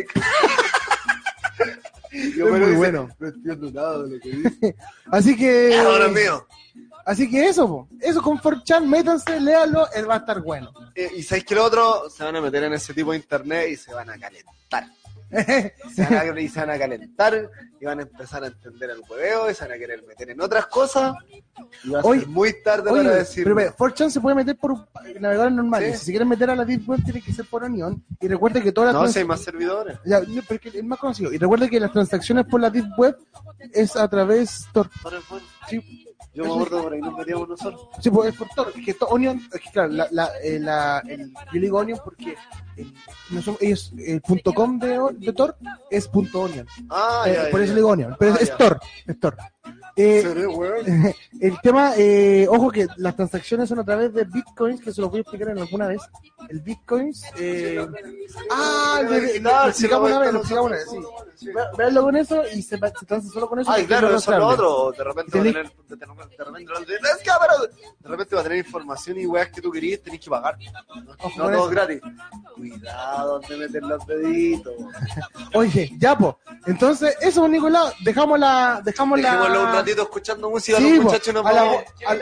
Yo Es me muy dice, bueno. No entiendo nada de lo que dice. [laughs] Así que... Ahora mío. Así que eso, po. eso con 4chan, métanse, léanlo, él va a estar bueno. Eh, y sabéis que lo otro, se van a meter en ese tipo de internet y se van a calentar. [laughs] Se van a, y se van a calentar y van a empezar a entender el hueveo y se van a querer meter en otras cosas. Y va a Oye, ser muy tarde Oye, para decir. pero ve, 4chan se puede meter por un- navegadores normales. Sí. Si se quieren meter a la Deep Web, tiene que ser por Onion. Y recuerde que todas las no, trans- si hay más servidores. Ya, no, pero es más conocido. Y recuerde que las transacciones por la Deep Web es a través Tor. Sí, Yo me acuerdo por ahí nos metíamos nosotros. sí, pues es por Tor. Es que to- Onion, es que claro, la, la, eh, la- el, yo digo Onion porque el, no son- ellos, el punto .com de, de Tor es punto .onion. Ah, Eh, ya, ya, por eso ya. digo Onion. Pero Ah, es, es ya. Tor. Es Tor. Eh, weón. [laughs] El tema, eh, ojo que las transacciones son a través de bitcoins, que se los voy a explicar en alguna vez. El bitcoins, eh, ah, de- de- lo explicamos una vez, lo explicamos una vez, nosotros, sí. sí. Ve- Véanlo con eso y se, se transa solo con eso. Ay, claro, es eso es lo otro. De repente va a tener. De, de- de repente, de de va a información y weas que tú querías, tenés que pagar. No, todo gratis. Cuidado donde meter los deditos. [laughs] Oye, ya, po. Entonces, eso, Nicolás, dejamos la, dejamos la, ratito escuchando música Sí, los muchachos nos a, la, a,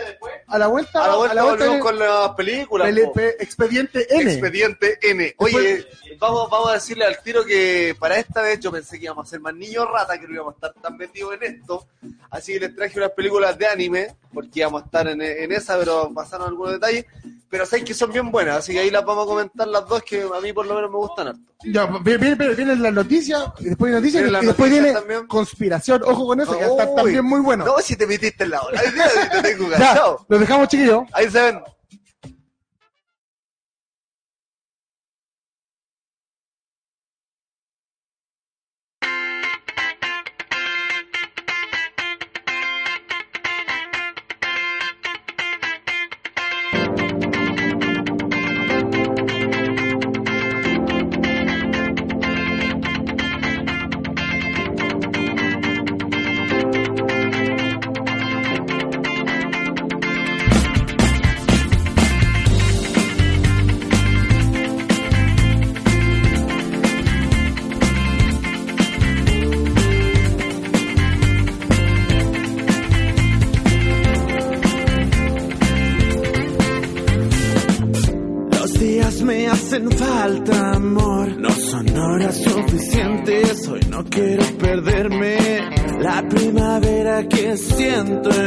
a la vuelta, A la vuelta volvemos con las películas. expediente N. Expediente N. Oye, vamos, vamos a decirle al tiro que para esta vez yo pensé que íbamos a ser más niños rata, que no íbamos a estar tan metidos en esto. Así que les traje unas películas de anime, porque íbamos a estar en, en esa, pero pasaron algunos detalles. Pero sabéis que son bien buenas, así que ahí las vamos a comentar las dos, que a mí por lo menos me gustan harto. Ya, viene, viene, viene la noticia, y después viene noticias, Viene y después viene también. conspiración. Ojo con eso, que Uy, también muy bueno. No, si te metiste en la hora, te tengo ya, cansado. lo dejamos, chiquillos. Ahí se ven. No quiero perderme la primavera que siento. en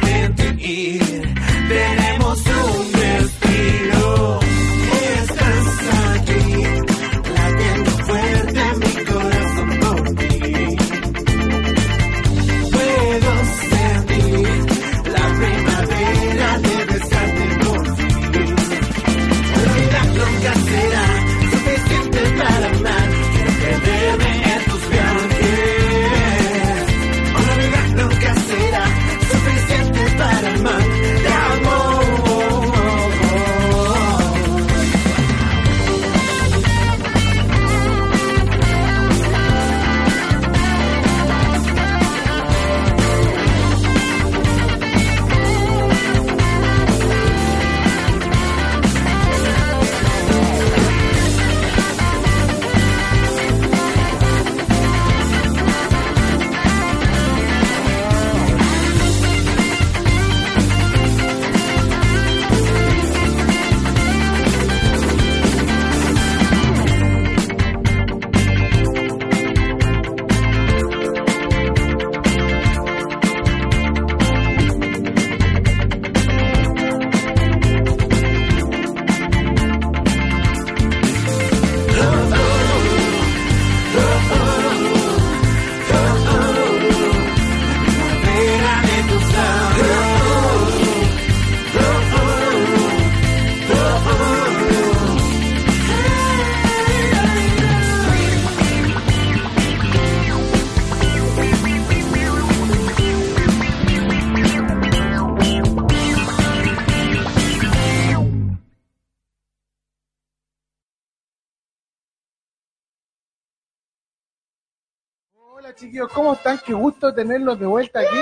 chiquillos, ¿cómo están? Qué gusto tenerlos de vuelta aquí.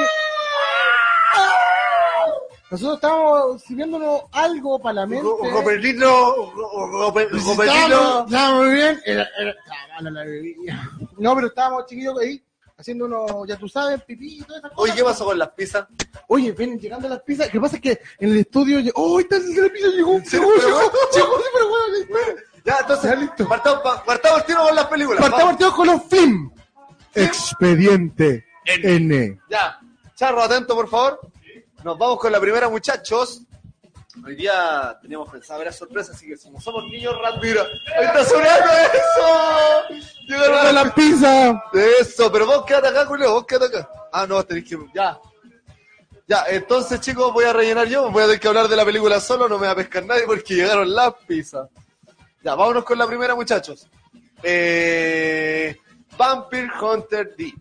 Nosotros estamos sirviéndonos algo para la mente. Muy bien. Era, era, estaba mala la bebida. No, pero estábamos chiquillos ahí haciendo unos, ya tú sabes, pipí y todas esas cosas. Oye, ¿qué pasó con las pizzas? Oye, vienen llegando las pizzas. Lo que pasa es que en el estudio. ¡Oh, está la pizza! Llegó, Sí, llegó, pero llegó, bueno. llegó, sí, pero bueno. Ya, entonces, Ya, listo. partamos, pa- partamos el tiro con las películas. Partamos partidos con los film. Expediente N. Ya, Charro, atento, por favor. Nos vamos con la primera, muchachos. Hoy día teníamos pensado ver sorpresa, así que como somos niños rat, mira, ahí está sonando eso. Llegaron ¡Para las la pizza! Eso, pero vos quédate acá, Julio, vos quédate acá. Ah, no, tenéis que. Ya. Ya, entonces, chicos, voy a rellenar yo. Voy a tener que hablar de la película solo, no me va a pescar nadie porque llegaron las pizzas. Ya, vámonos con la primera, muchachos. Eh, Vampire Hunter D.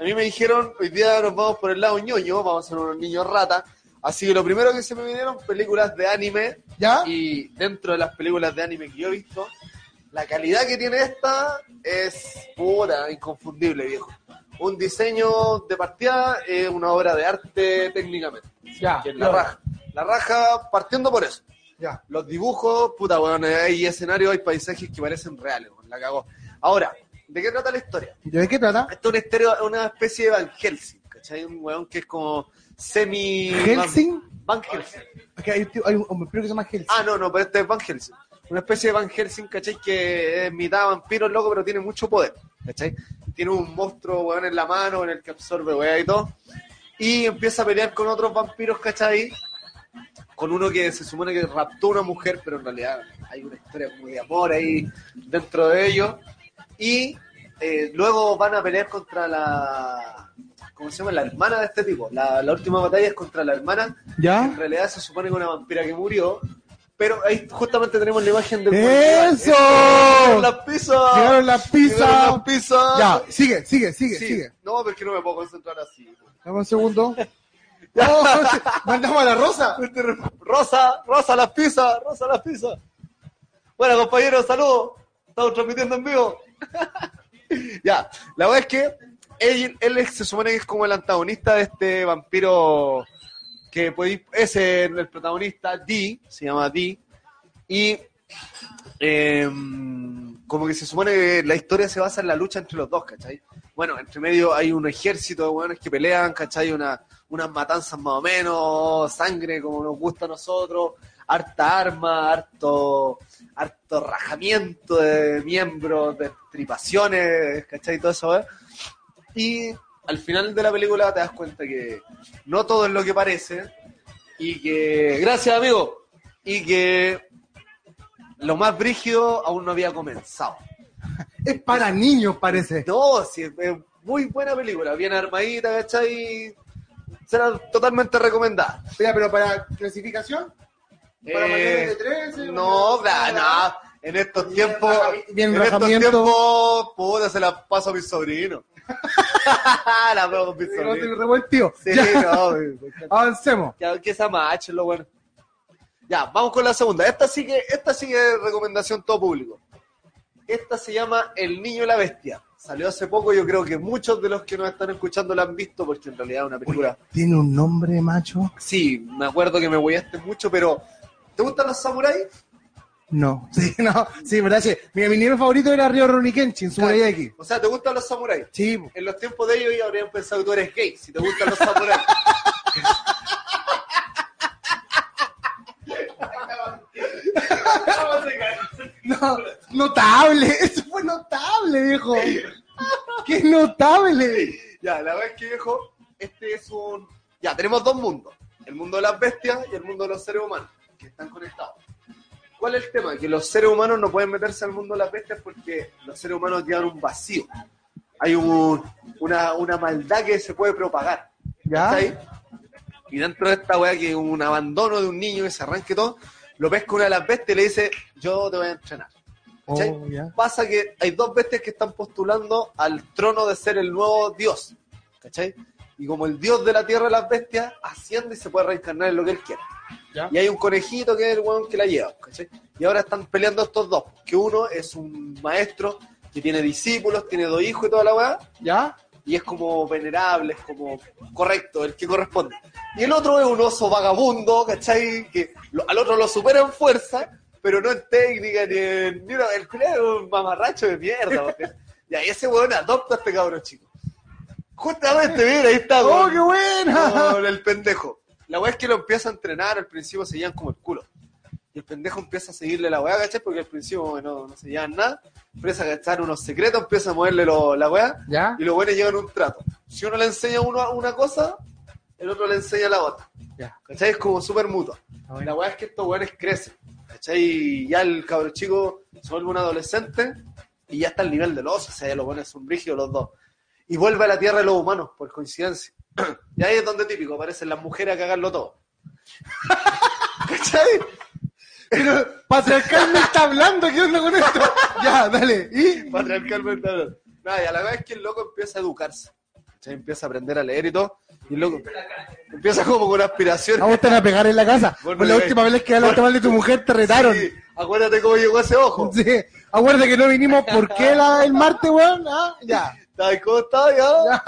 A mí me dijeron, hoy día nos vamos por el lado ñoño, vamos a ser unos niños rata. Así que lo primero que se me vinieron, películas de anime. ¿Ya? Y dentro de las películas de anime que yo he visto, la calidad que tiene esta es pura, inconfundible, viejo. Un diseño de partida es una obra de arte técnicamente. Ya. Que es la raja. La raja partiendo por eso. Ya. Los dibujos, puta, bueno, hay escenarios, hay paisajes que parecen reales, la cagó. Ahora, ¿de qué trata la historia? ¿De qué trata? Esto es una, estereo- una especie de Van Helsing, ¿cachai? Un weón que es como semi... ¿Helsing? Van Helsing. Aquí hay, hay un hombre que se llama Helsing. Ah, no, no, pero este es Van Helsing. Una especie de Van Helsing, ¿cachai? Que es mitad vampiro, loco, pero tiene mucho poder, ¿cachai? Tiene un monstruo, weón, en la mano, en el que absorbe, weón, y todo. Y empieza a pelear con otros vampiros, ¿cachai? Con uno que se supone que raptó a una mujer, pero en realidad hay una historia como de amor ahí dentro de ellos. Y eh, luego van a pelear contra la... ¿Cómo se llama? La hermana de este tipo. La, la última batalla es contra la hermana en ¿Ya? realidad se supone que una vampira que murió, pero ahí justamente tenemos la imagen del ¡Eso! ¡Llegaron las pizzas! Llegaron las ¡Llegaron pizzas. las pizzas! Ya, sigue, sigue, sigue, Sí. sigue. No, porque no me puedo concentrar así. Dame un segundo. [laughs] No, [laughs] mandamos a la rosa. Rosa, Rosa las pizzas, Rosa las pizzas. Bueno, compañeros, saludos. Estamos transmitiendo en vivo. [laughs] ya, la verdad es que él, se supone que es como el antagonista de este vampiro que podéis- es el, protagonista, D, se llama D, Y eh, como que se supone que la historia se basa en la lucha entre los dos, ¿cachai? Bueno, entre medio hay un ejército de hueones que pelean, ¿cachai? Una, unas matanzas más o menos, sangre como nos gusta a nosotros, harta arma, harto, harto rajamiento de miembros, de tripaciones, ¿cachai? Todo eso, ¿eh? Y al final de la película te das cuenta que no todo es lo que parece y que, gracias amigo, y que lo más brígido aún no había comenzado. Es para niños, parece. No, sí, es muy buena película, bien armadita, ¿cachai? Será totalmente recomendada. Mira, pero para clasificación, para Eh, mayores de 13. No, nah, nah. En estos Bien tiempos, bien en estos tiempos, puta, se la paso a mis sobrinos. [laughs] la veo con mis no, sobrinos. revuelto. Sí, Ya, no, [laughs] avancemos. que, que esa macho es lo bueno. Ya, vamos con la segunda. Esta sí que, esta sí que es recomendación todo público. Esta se llama El Niño y la Bestia. Salió hace poco, yo creo que muchos de los que nos están escuchando la han visto, porque en realidad es una película. Tiene un nombre, macho. Sí, me acuerdo que me huellaste mucho, pero. ¿Te gustan los samuráis? No, [laughs] sí, no, sí, verdad, sí. Mi nivel favorito era Ryo Ronnie Kenshin, Samurai X. O sea, ¿te gustan los samuráis? Sí. En los tiempos de ellos ya habrían pensado que tú eres gay, si te gustan los samuráis. [laughs] [laughs] no, notable, eso fue notable, viejo. Qué notable. ya, la verdad es que, viejo, este es un... Ya, tenemos dos mundos. El mundo de las bestias y el mundo de los seres humanos, que están conectados. ¿Cuál es el tema? Que los seres humanos no pueden meterse al mundo de las bestias porque los seres humanos llevan un vacío. Hay un- una, una maldad que se puede propagar. ¿Ya? ¿Cachai? Y dentro de esta weá que un abandono de un niño que se arranque todo, lo pesca una de las bestias y le dice, yo te voy a entrenar. Oh, ya. Pasa que hay dos bestias que están postulando al trono de ser el nuevo dios. ¿Cachai? Y como el dios de la tierra de las bestias, asciende y se puede reencarnar en lo que él quiera. Ya. Y hay un conejito que es el weón que la lleva. ¿cachai? Y ahora están peleando estos dos. Que uno es un maestro que tiene discípulos, tiene dos hijos y toda la weá. ¿Ya? Y es como venerable, es como correcto, el que corresponde. Y el otro es un oso vagabundo, ¿cachai? Que lo- al otro lo supera en fuerza, pero no en técnica ni en. El culiao es un mamarracho de mierda. Ya, y ese weón adopta a este cabrón chico. Justamente, mira, ahí está, ¡Oh, weón. qué buena! Con el pendejo. La weá es que lo empieza a entrenar, al principio se llevan como el culo. Y el pendejo empieza a seguirle la weá, ¿cachai? Porque al principio no, no se llevan nada. Empieza a gastar unos secretos, empieza a moverle lo- la weá. ¿Ya? Y los buenos llegan a un trato. Si uno le enseña a uno una cosa, el otro le enseña la otra. Ya. ¿Cachai? Es como súper mutuo. La weá es que estos weones crecen. ¿Cachai? Y ya el cabro chico se vuelve un adolescente y ya está al nivel del oso. O sea, ya los buenos son brígidos los dos. Y vuelve a la tierra de los humanos, por coincidencia. Y ahí es donde típico aparecen las mujeres a cagarlo todo. [laughs] ¿Cachai? Pero Patriarcal me está hablando, ¿qué onda con esto? Ya, dale. ¿Y? Patriarcalmente hablando. Nada, y a la vez que el loco empieza a educarse. ¿cachai? Empieza a aprender a leer y todo. Y el loco empieza como con aspiraciones. ¿A vos te van a pegar en la casa? Bueno, Pues la última vez que hablaste mal de tu mujer te retaron. Sí, acuérdate cómo llegó ese ojo. Sí. Acuérdate que no vinimos, ¿por qué la, el martes, weón? Ah, ya. ¿Sabes cómo está? Ya. Ya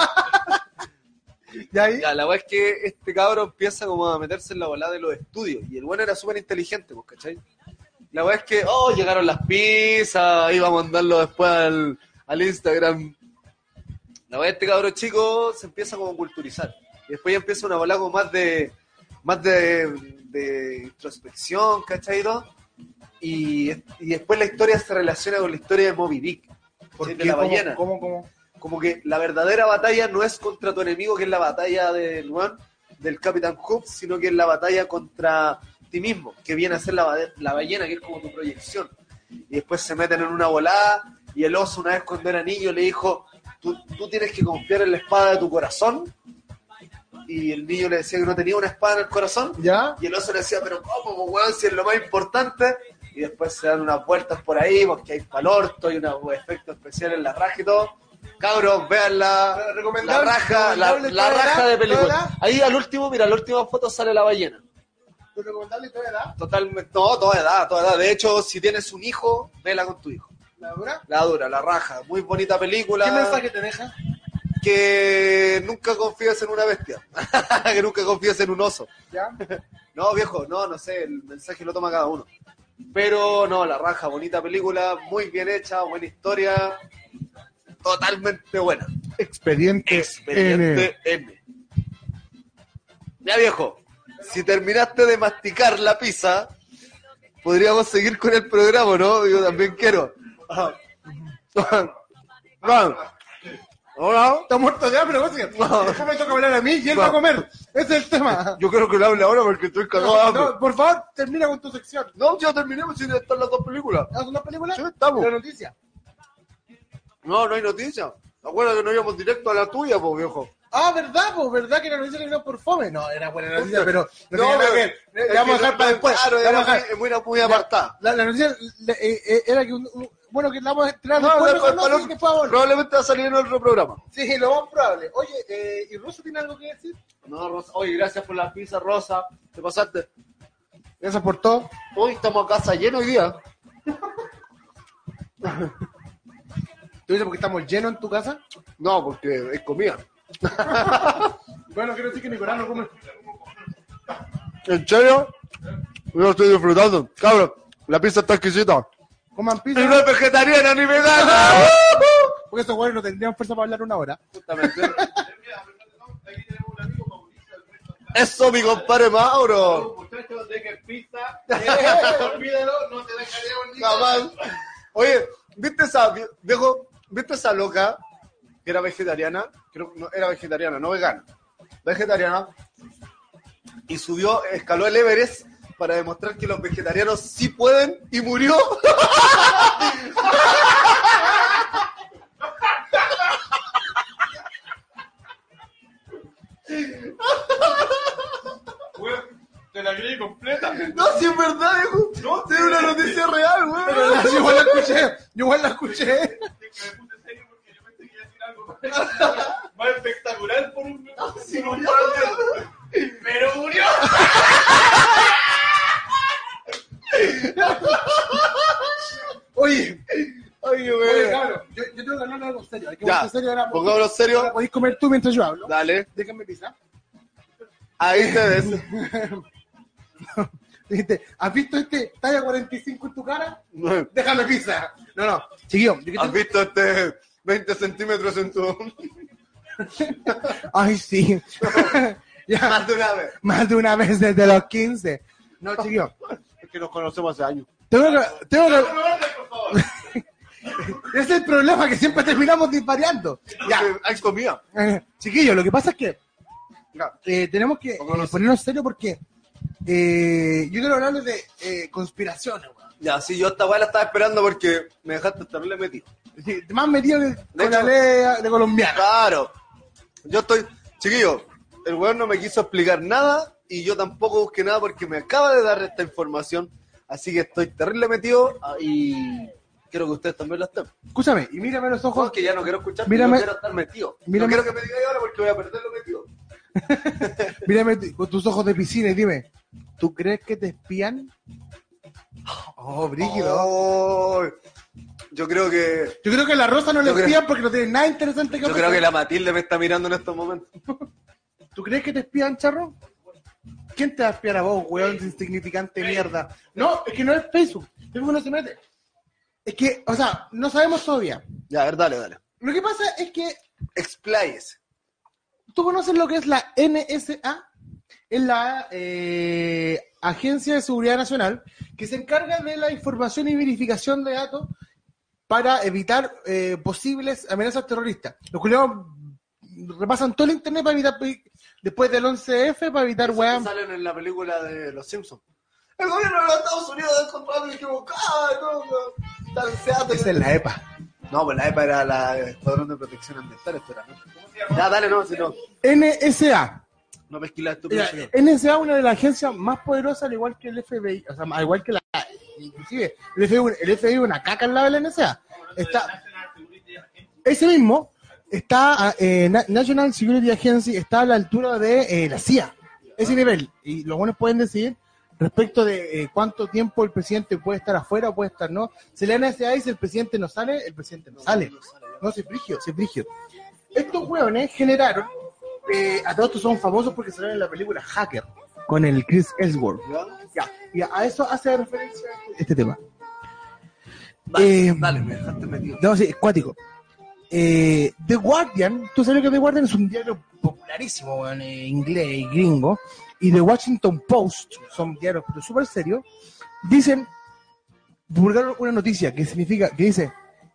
[laughs] [laughs] ahí. Ya, la verdad es que este cabro empieza como a meterse en la volada de los estudios. Y el bueno era súper inteligente, pues, ¿cachai? La verdad es que, oh, llegaron las pizzas, íbamos a mandarlo después al, al Instagram. La verdad, este cabro chico se empieza como a culturizar. Y después ya empieza una bola como más de, más de, de introspección, ¿cachai? y? Y, después la historia se relaciona con la historia de Moby Dick. ¿cachai? de la ¿Cómo, ballena ¿Cómo, cómo? Como que la verdadera batalla no es contra tu enemigo, que es la batalla del del Capitán Hook, sino que es la batalla contra ti mismo, que viene a ser la, la ballena, que es como tu proyección. Y después se meten en una volada, y el oso una vez cuando era niño le dijo, tú, tú tienes que confiar en la espada de tu corazón. Y el niño le decía que no tenía una espada en el corazón. ¿Ya? Y el oso le decía, pero ¿cómo, weón, si es lo más importante? Y después se dan unas vueltas por ahí, porque hay palorto, hay unos efectos especiales en la raja y todo. Cabros, vean la, la raja, la, raja de película. Ahí al último, mira, la última foto sale la ballena. ¿Tu recomendable toda edad? Totalmente, no, toda edad, toda edad. De hecho, si tienes un hijo, vela con tu hijo. ¿La dura? La dura, la raja. Muy bonita película. ¿Qué mensaje te deja? Que nunca confíes en una bestia. [laughs] que nunca confíes en un oso. ¿Ya? [laughs] No, viejo, no, no sé, el mensaje lo toma cada uno. Pero no, la raja, bonita película, muy bien hecha, buena historia, totalmente buena. Expediente. Expediente N. Ya viejo, si terminaste de masticar la pizza, podríamos seguir con el programa, ¿no? Yo también quiero. Hola. Está muerto ya, pero ¿qué? después me toca hablar a mí y él va a comer. Ese es el tema. Yo quiero que le hable ahora porque estoy cagado de hambre. No, por favor, termina con tu sección. No, ya terminemos sin estar las dos películas. ¿Haz una película? Sí, estamos. La noticia. No, no hay noticia. Acuérdate que no íbamos directo a la tuya, pues viejo. Ah, ¿verdad? Pues, ¿verdad que la noticia terminó por fome? No, era buena noticia, [laughs] pero no, No, pero- que vamos a que dejar no- para después. Claro, era vamos a muy, dejar- muy, muy apartada. La, la noticia eh, eh, era que un, un- bueno que la vamos a estrenar No, después, no, no, por favor. Probablemente va a salir en otro programa. Sí, lo más probable. Oye, eh, ¿y Russo tiene algo que decir? No, Rosa. Oye, gracias por la pizza, Rosa. Te pasaste. Gracias por todo. Hoy estamos a casa lleno hoy día. [laughs] ¿Tú dices porque estamos llenos en tu casa? No, porque es comida. [laughs] Bueno, quiero decir que Nicolás no come. ¿En serio? Yo lo estoy disfrutando. Cabrón, la pizza está exquisita. Coman pizza. Y no es vegetariana ni vegana. [laughs] Porque esos güeyes no tendrían fuerza para hablar una hora. Justamente. Eso, mi compadre Mauro. Muchachos, de que pizza, [laughs] Olvídalo, no te dejaremos ni Jamás. Oye, ¿viste esa, vie- viejo, ¿viste esa loca que era vegetariana? Creo que no, era vegetariana, no vegana. Vegetariana. Y subió, escaló el Everest para demostrar que los vegetarianos sí pueden y murió. te la creí completa. No, si es verdad, viejo. No, es una noticia real, güey. Yo igual la escuché. Yo igual la escuché. Me puse serio porque yo pensé que iba a decir algo más espectacular por un Sí, por un murió. Pero murió. Oye, Oye, oye, cabrón, yo, yo tengo que hablar algo serio. Hay que Ya, serio ahora. pongámoslo serio. Ahora Podéis comer tú mientras yo hablo. Dale, Déjame pizza. ahí te ves. [laughs] Dijiste, ¿has visto este talla 45 en tu cara? Déjame pizza. No, no. Chiquillo, yo que ¿Has tengo- visto este 20 centímetros en tu... Ay, sí. [laughs] ya, Más de una vez. más de una vez desde los 15. No, chiquillo. Es que nos conocemos hace años. Tengo que, tengo que... Ese [laughs] es el problema, que siempre terminamos disvariando. Ya, hay comida. eh, chiquillo, lo que pasa es que eh, tenemos que eh, ponernos serio porque eh, yo quiero hablarles de eh, conspiraciones, weón. Ya, sí, yo esta weá la estaba esperando porque me dejaste terrible metido. Sí, más metido que con hecho- la ley de colombiana. Claro. Yo estoy... Chiquillo, el weón no me quiso explicar nada y yo tampoco busqué nada porque me acaba de dar esta información. Así que estoy terrible metido ah, y quiero que ustedes también lo estén. Escúchame, y mírame los Ojo, ojos. que ya no quiero escuchar, Mírame- no quiero estar metido. mírame- No quiero que me digáis ahora porque voy a perder lo metido. Mírame con tus ojos de piscina y dime, ¿tú crees que te espían? Oh, brígido. Oh, yo creo que Yo creo que la Rosa no le creo- espían porque no tiene nada interesante que yo creo que la Matilde me está mirando en estos momentos. [laughs] ¿Tú crees que te espían, charro? ¿Quién te va a espiar a vos, weón, insignificante mierda? No, es que no es Facebook. Facebook no se mete. Es que, o sea, no sabemos todavía. Ya, a ver, dale, dale. Lo que pasa es que Expláyese. ¿Tú conoces lo que es la NSA? Es la eh, Agencia de Seguridad Nacional que se encarga de la información y verificación de datos para evitar eh, posibles amenazas terroristas. Los culiados repasan todo el internet para evitar después del 11F para evitar que salen en la película de Los Simpsons. El gobierno de los Estados Unidos encontrado algo equivocado. No, no. Esa es la EPA. No, pues la EPA era la Escuadrón de Protección Ambiental. Espera, ¿no? Ya, dale, no, si no. NSA. No NSA es una de las agencias más poderosas, al igual que el FBI, o sea, al igual que la inclusive el FBI, el FBI es una caca al lado de la NSA. Está, ese mismo está eh, Na- National Security Agency está a la altura de eh, la CIA, ese nivel. Y los buenos pueden decidir respecto de eh, cuánto tiempo el presidente puede estar afuera o puede estar no. Si la NSA dice el presidente no sale, el presidente no sale. No, si es frigio, si es frigio. Estos hueones generaron, eh, a todos estos son famosos porque salieron en la película Hacker, con el Chris Ellsworth. ¿Ya? Y a eso hace referencia este tema. Dale, Eh, dale, me dejaste metido. No, sí, cuático. Eh, The Guardian, tú sabes que The Guardian es un diario popularísimo en eh, inglés y gringo, y The Washington Post, son diarios pero súper serios, dicen, publicaron una noticia que significa, que dice,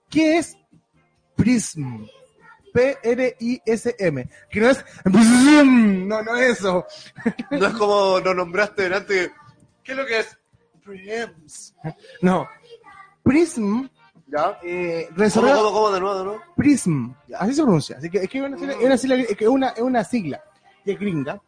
¿qué es PRISM? P-R-I-S-M, que no es no, no es eso. [laughs] No es como nos nombraste delante. ¿Qué es lo que es? Preems. No, PRISM, ¿Ya? eh, ¿Cómo, cómo, cómo? De nuevo, de nuevo. PRISM, así se pronuncia. Así que es que es una sigla, es una, sigla- es que una, sigla es gringa.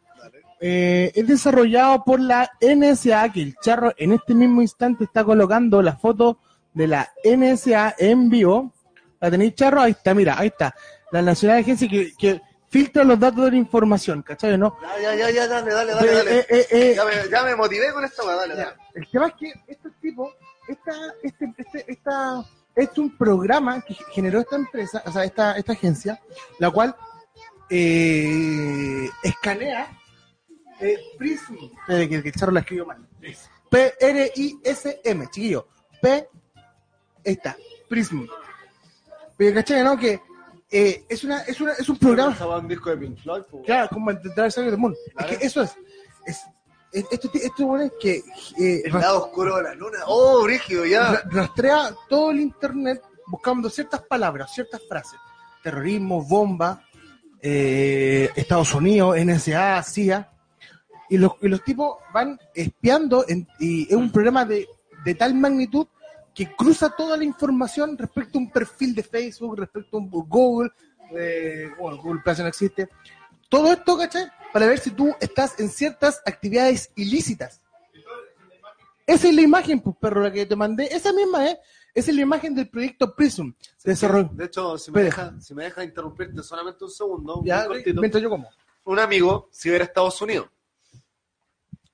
Eh, es desarrollado por la NSA, que el charro en este mismo instante está colocando la foto de la NSA en vivo. ¿La tenéis, charro? Ahí está, mira, ahí está. La Nacional Agencia que, que filtra los datos de la información, ¿cachai? ¿No? Ya, ya, ya, dale, dale, dale. Dale. eh, eh, eh, Ya, me, ya me motivé con esta dale, dale. El tema es que estos tipos, esta, este, este, esta, este es un programa que generó esta empresa, o sea, esta, esta agencia, la cual escanea Prism, que, que el charro la escribió mal. P-R-I-S-M, chiquillo. P, está, Prism. Pero cachai, ¿no? Que eh, es, una, es, una, es un programa. Un disco de Pink Floyd. Claro, como el Dark Side of the Moon. Claro. Es que eso es. es, es esto, esto bueno, es que eh, El lado oscuro de la luna. Oh, brígido, ya. ra- rastrea todo el internet buscando ciertas palabras, ciertas frases. Terrorismo, bomba, eh, Estados Unidos, NSA, CIA. Y los, y los tipos van espiando en- y es un programa de, de tal magnitud que cruza toda la información respecto a un perfil de Facebook, respecto a un Google, eh, bueno, Google Plus no existe. Todo esto, ¿cachai? Para ver si tú estás en ciertas actividades ilícitas. Esa es la imagen, pues, perro, la que te mandé. Esa misma, ¿eh? Esa es la imagen del proyecto Prism. Desarrollo. De hecho, si me, deja, si me deja interrumpirte solamente un segundo, Ya, muy cortito. mientras yo como. un amigo se iba a Estados Unidos.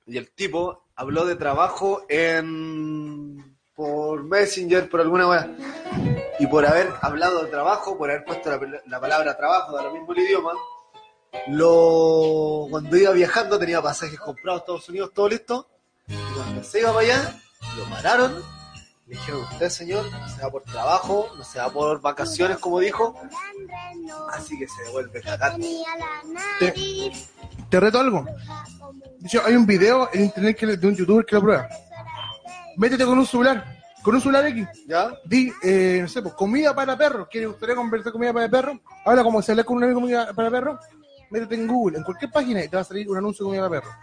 Y el tipo habló de trabajo en por Messenger, por alguna weá. Y por haber hablado de trabajo, por haber puesto la, la palabra trabajo, de lo mismo el idioma, lo cuando iba viajando tenía pasajes comprados a Estados Unidos, todo listo. Y cuando se iba para allá, lo pararon. Le dijeron, usted señor, no se va por trabajo, no se va por vacaciones, como dijo. Así que se devuelve cagando. Te, te reto algo. Hecho, hay un video en internet que, de un youtuber que lo prueba. Métete con un celular, con un celular X. ¿Ya? Di, eh, no sé, pues comida para perros. ¿Quiere gustaría conversar comida para perros? Habla como si hablas con un amigo comida para perros. Métete en Google, en cualquier página y te va a salir un anuncio de comida para perros.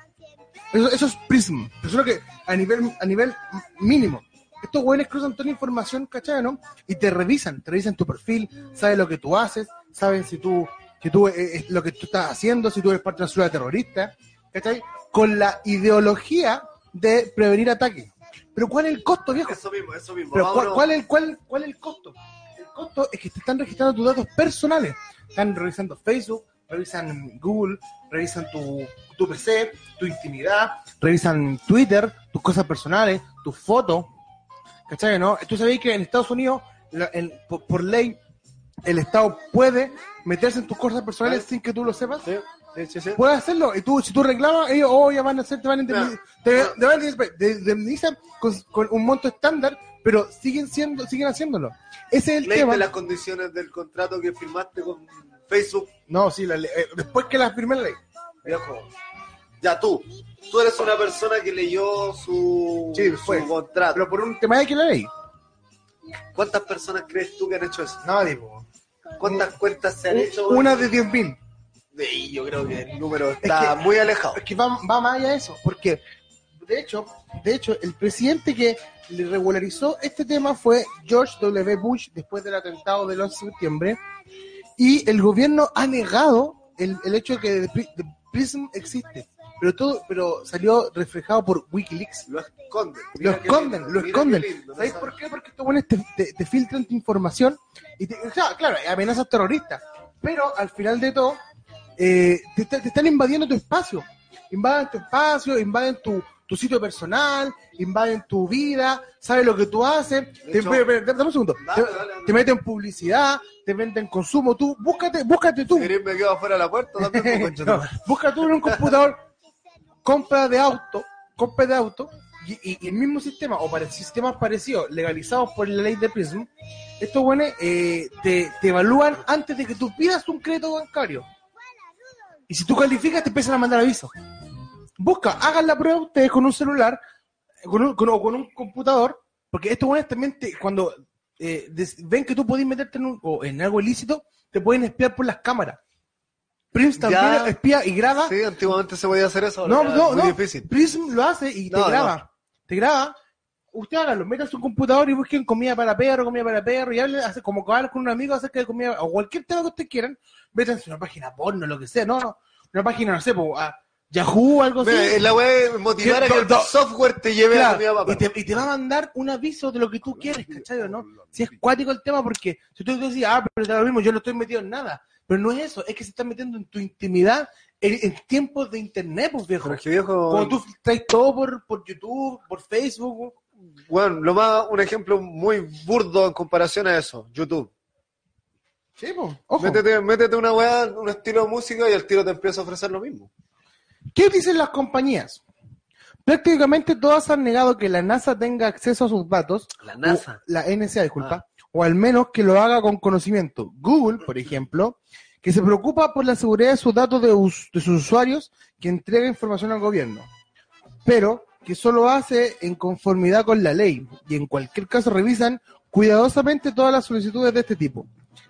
Eso, eso es Prism. Pero que a nivel, a nivel mínimo. Estos güeyes cruzan toda la información, ¿cachai? ¿no? Y te revisan, te revisan tu perfil, saben lo que tú haces, saben si tú, si tú eh, lo que tú estás haciendo, si tú eres parte de una célula terrorista, ¿cachai? Con la ideología de prevenir ataques. Pero ¿cuál es el costo, viejo? Eso mismo, eso mismo. Pero ¿cuál, cuál es, cuál, ¿cuál es el costo? El costo es que te están registrando tus datos personales. Están revisando Facebook, revisan Google, revisan tu, tu PC, tu intimidad, revisan Twitter, tus cosas personales, tus fotos. ¿Cachai? ¿No? Tú sabéis que en Estados Unidos, la- en- por, por ley, el Estado puede meterse en tus cosas personales sin que tú lo sepas. Sí. Puedes hacerlo. Y tú, si tú reclamas, ellos oh, ya van a hacer, te van a indemnizar, te, indemnizan con, con un monto estándar, pero siguen siendo, siguen haciéndolo. Ese es el tema. Las condiciones del contrato que firmaste con Facebook, No, sí, la ley- eh, después que la firmé la ley. Ya tú, tú eres una persona que leyó su, Sí, su fue. contrato. Pero por un tema de que la ley. ¿Cuántas personas crees tú que han hecho eso? Nadie, po. ¿Cuántas cuentas se han hecho? Una de 10.000. Sí, yo creo que el número está que- muy alejado. Es que va, va más allá de eso, porque de hecho, de hecho, el presidente que le regularizó este tema fue George W. Bush después del atentado del 11 de septiembre, y el gobierno ha negado el, el hecho de que The Pri- The Prism existe, pero todo, pero salió reflejado por WikiLeaks. Lo esconden. Lo esconden, lindo, lo esconden. lindo, ¿no ¿Sabéis por qué? Porque estos buenos te, te- te filtran tu información y te, claro, hay amenazas terroristas, pero al final de todo eh, te, te- están invadiendo tu espacio, invaden tu espacio, invaden tu, tu sitio personal, invaden tu vida, saben lo que tú haces, te, hecho- espera, espera, dame un segundo, Dale, te, dale, dale. te meten publicidad, te venden consumo, tú, búscate, búscate tú, Si querés me quedo afuera de la puerta también, pues, [laughs] no, busca tú en un computador, compra de auto, compra de auto, y, y- y el mismo sistema, o para sistemas parecidos, legalizados por la ley de PRISM, estos buenos eh, te, te evalúan antes de que tú pidas un crédito bancario. Y si tú calificas, te empiezan a mandar avisos. Busca, hagan la prueba ustedes con un celular, con un, con, o con un computador, porque estos buenos también, te- cuando eh, des- ven que tú podés meterte en, un- o en algo ilícito, te pueden espiar por las cámaras. Prism también Ya. espía y graba. Sí, antiguamente se podía hacer eso. No, no, es muy no. difícil. Prism lo hace y te No, graba. Te graba. Usted hágalo, meta su computador y busquen comida para perro, comida para perro, y hable, hace como que con un amigo acerca de comida, o cualquier tema que ustedes quieran, métanse en una página porno, lo que sea, no, no, una página, no sé, po, a Yahoo algo Mira, así. la web motivar a Que- el software te lleve Claro, la comida papá. y, te, y te va a mandar un aviso de lo que tú quieres, ¿cachai no? Si es cuático el tema, porque si tú decís, ah, pero da lo mismo, yo no estoy metido en nada. Pero no es eso, es que se está metiendo en tu intimidad en, en tiempos de internet, pues viejo. Pero es que viejo, Cuando tú traes todo por, por YouTube, por Facebook, bueno, lo más, un ejemplo muy burdo en comparación a eso, YouTube. sí, pues, ojo. Métete, métete una weá, un estilo de música y el tiro te empieza a ofrecer lo mismo. ¿Qué dicen las compañías? Prácticamente todas han negado que la NASA tenga acceso a sus datos. La o- la NSA, disculpa. O al menos que lo haga con conocimiento. Google, por ejemplo, que se preocupa por la seguridad de sus datos de, us- de sus usuarios que entrega información al gobierno. Pero que solo hace en conformidad con la ley y en cualquier caso revisan cuidadosamente todas las solicitudes de este tipo.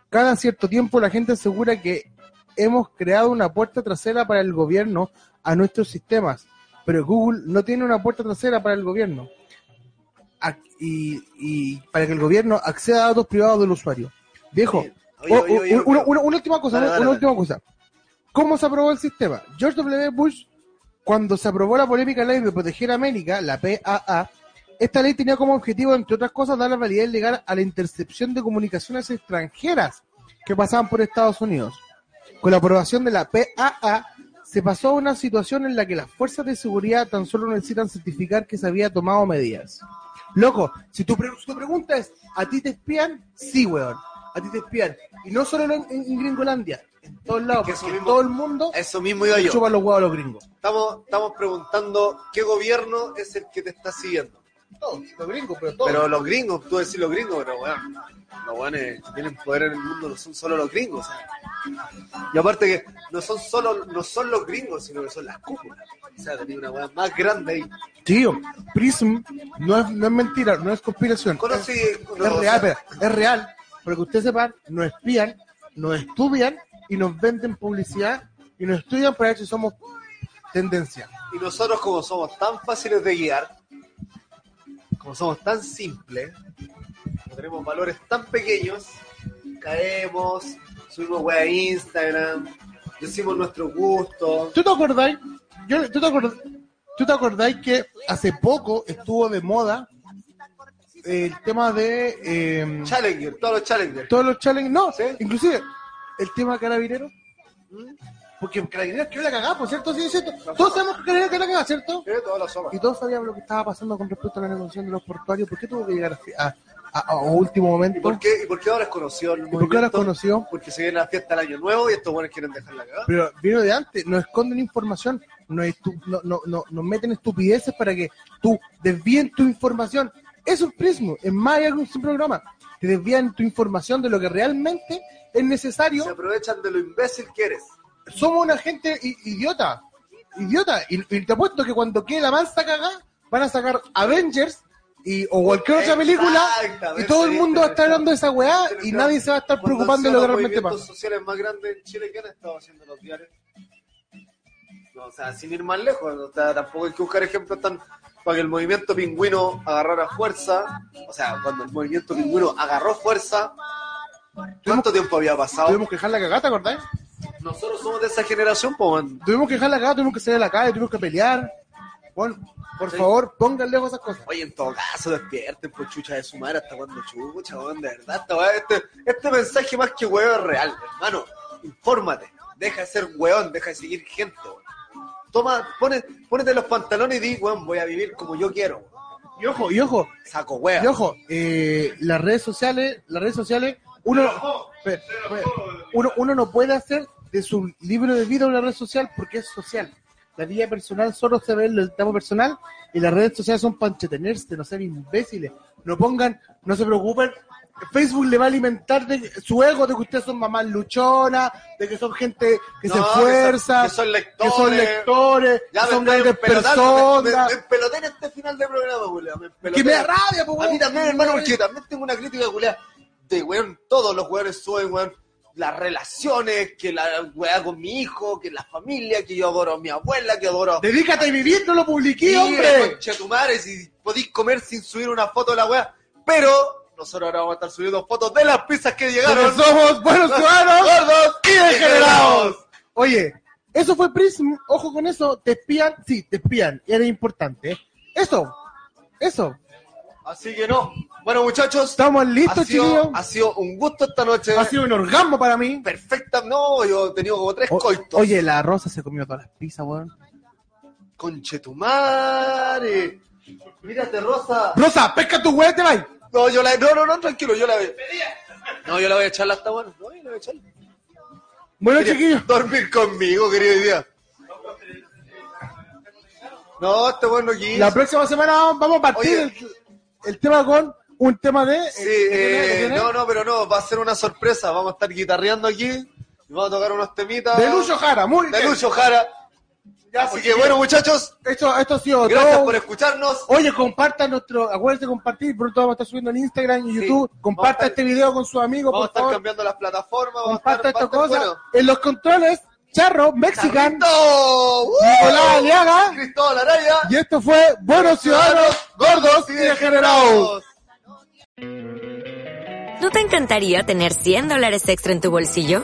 Cada cierto tiempo la gente asegura que hemos creado una puerta trasera para el gobierno a nuestros sistemas, pero Google no tiene una puerta trasera para el gobierno y, y para que el gobierno acceda a datos privados del usuario. Viejo, una, última cosa, Dale, una, dale, una dale. última cosa. ¿Cómo se aprobó el sistema? George W. Bush, cuando se aprobó la polémica ley de proteger a América, la PAA, esta ley tenía como objetivo, entre otras cosas, dar la validez legal a la intercepción de comunicaciones extranjeras que pasaban por Estados Unidos. Con la aprobación de la PAA, se pasó a una situación en la que las fuerzas de seguridad tan solo necesitan certificar que se había tomado medidas. Loco, si tu, pregunta es, ¿a ti te espían? Sí, weón. A ti te espían. Y no solo en, en Gringolandia, en todos lados, que eso porque mismo- todo el mundo Eso mismo iba yo. chupa los huevos a los gringos. Estamos, estamos preguntando qué gobierno es el que te está siguiendo. Todos, los gringos, pero todos. Pero los gringos, tú decís los gringos, pero weón, los weones que tienen poder en el mundo no son solo los gringos. o. Y aparte que no son solo, no son los gringos, sino que son las cúpulas. O sea, tenía una weá más grande ahí. Tío, Prism no es, no es mentira, no es conspiración. Conocí, es, no, es o real, sea, pero es real. Para que ustedes sepan, nos espían, nos estudian y nos venden publicidad y nos estudian para ver si somos tendencia. Y nosotros como somos tan fáciles de guiar, como somos tan simples, como tenemos valores tan pequeños, caemos, subimos weá a Instagram, decimos nuestro gusto. ¿Tú te acordáis? Yo, ¿tú, te acordás, ¿Tú te acordáis que hace poco estuvo de moda el tema de eh, Challenger, todos los Challenger. todos los challenges? No, ¿Sí? inclusive el tema carabinero. Porque Carabineros que la cagada, por cierto, sí, es cierto. Todos sabemos que Carabineros que la cagada, ¿cierto? Sí. Y todos sabíamos lo que estaba pasando con respecto a la negociación de los portuarios. ¿Por qué tuvo que llegar a, a- a- a último momento? ¿Y por qué, y por qué ahora es conocido el ¿Y por qué ahora es conocido? Porque se viene la fiesta del año nuevo y estos buenos quieren dejar la cagada. Pero vino de antes, nos esconden información, nos, estu- no, no, no- nos meten estupideces para que tú desvíen tu información. Es Prismo, es más un simple programa. Te desvían tu información de lo que realmente es necesario. Se aprovechan de lo imbécil que eres. Somos una gente idiota, idiota. Y, y te apuesto que cuando quede la mansa cagada, van a sacar Avengers y, o cualquier otra película y todo el mundo va a estar hablando de esa weá y nadie se va a estar preocupando de lo que los realmente pasa. sociales más grandes en Chile que han estado haciendo los diarios. No, o sea, sin ir más lejos, o sea, tampoco hay que buscar ejemplos tan para que el movimiento pingüino agarrara fuerza, o sea, cuando el movimiento pingüino agarró fuerza, ¿cuánto tiempo había pasado? Tuvimos que dejar la cagada, ¿te acordás? Nosotros somos de esa generación, pues. Tuvimos que dejar la cagada, tuvimos que salir a la calle, tuvimos que pelear. Bueno, por Sí. favor, pongan lejos esas cosas. Oye, en todo caso, despierten, pues chucha de su madre, hasta cuando chucha, weón, de verdad, este, este mensaje más que weón es real, hermano. Infórmate, deja de ser weón, deja de seguir gente, weón. Toma, pone, ponete los pantalones y di, weón, voy a vivir como yo quiero. Y ojo, y ojo, Saco weón. y ojo, eh, las redes sociales, las redes sociales, uno, uno, uno no puede hacer de su libro de vida una red social porque es social. La vida personal solo se ve en el tema personal y las redes sociales son para entretenerse, no sean imbéciles. No pongan, no se preocupen. Facebook le va a alimentar de su ego de que ustedes son mamás luchonas, de que son gente que No, se que son- esfuerza, que son lectores. que son lectores, Ya que son grandes personas. me, me empeloté en este final de programa, empeloté. que me da rabia, po, A mí también, hermano, porque también tengo una crítica, culiao, de, weón, todos los weones suben, weón, las relaciones, que la weá con mi hijo, que la familia, que yo adoro a mi abuela, que adoro... Dedícate a vivir, no lo publiqué, Sí, hombre. concha tu madre, si podéis comer sin subir una foto de la weá. Pero nosotros ahora vamos a estar subiendo fotos de las pizzas que llegaron. Porque somos buenos ciudadanos gordos y degenerados. Oye, eso fue Prism. Ojo con eso. Te espían. Sí, te espían. Era importante. Eso. Eso. Así que no. Bueno, muchachos. Estamos listos, ha sido, chiquillos. ha sido un gusto esta noche. Ha sido un orgasmo para mí. perfecta. No, yo he tenido como tres O- coitos. oye, la Rosa se comió todas las pizzas, weón. Conchetumare. Mírate, Rosa. Rosa, pesca tu weón, te vas. No, yo la No, no, no, tranquilo, yo la voy. No, yo la voy a echar hasta bueno. No, yo la voy a echar. Bueno, chiquillos. Dormir conmigo, querido día. No, este bueno aquí. La próxima semana vamos a partir el, el tema con un tema de. Sí, ¿de quién es? ¿De eh, no, no, pero no, va a ser una sorpresa. Vamos a estar guitarreando aquí y vamos a tocar unos temitas. De Lucho Jara, muy De bien. Lucho Jara. Ya, Así sí, que bueno, muchachos, Esto, esto ha sido gracias todo. por escucharnos. Oye, compartan nuestro, acuérdense de compartir, pronto vamos a estar subiendo en Instagram y Sí, YouTube. Comparta este video con sus amigos, Vamos a estar favor. cambiando las plataformas. Vamos a Comparta estar, esta cosa. bueno. En los controles, Charro, Mexican. ¡Uh! Nicolás Aliaga. Cristóbal Araya. Y esto fue Buenos Ciudadanos, Gordos y Degenerados. ¿No te encantaría tener 100 dólares extra en tu bolsillo?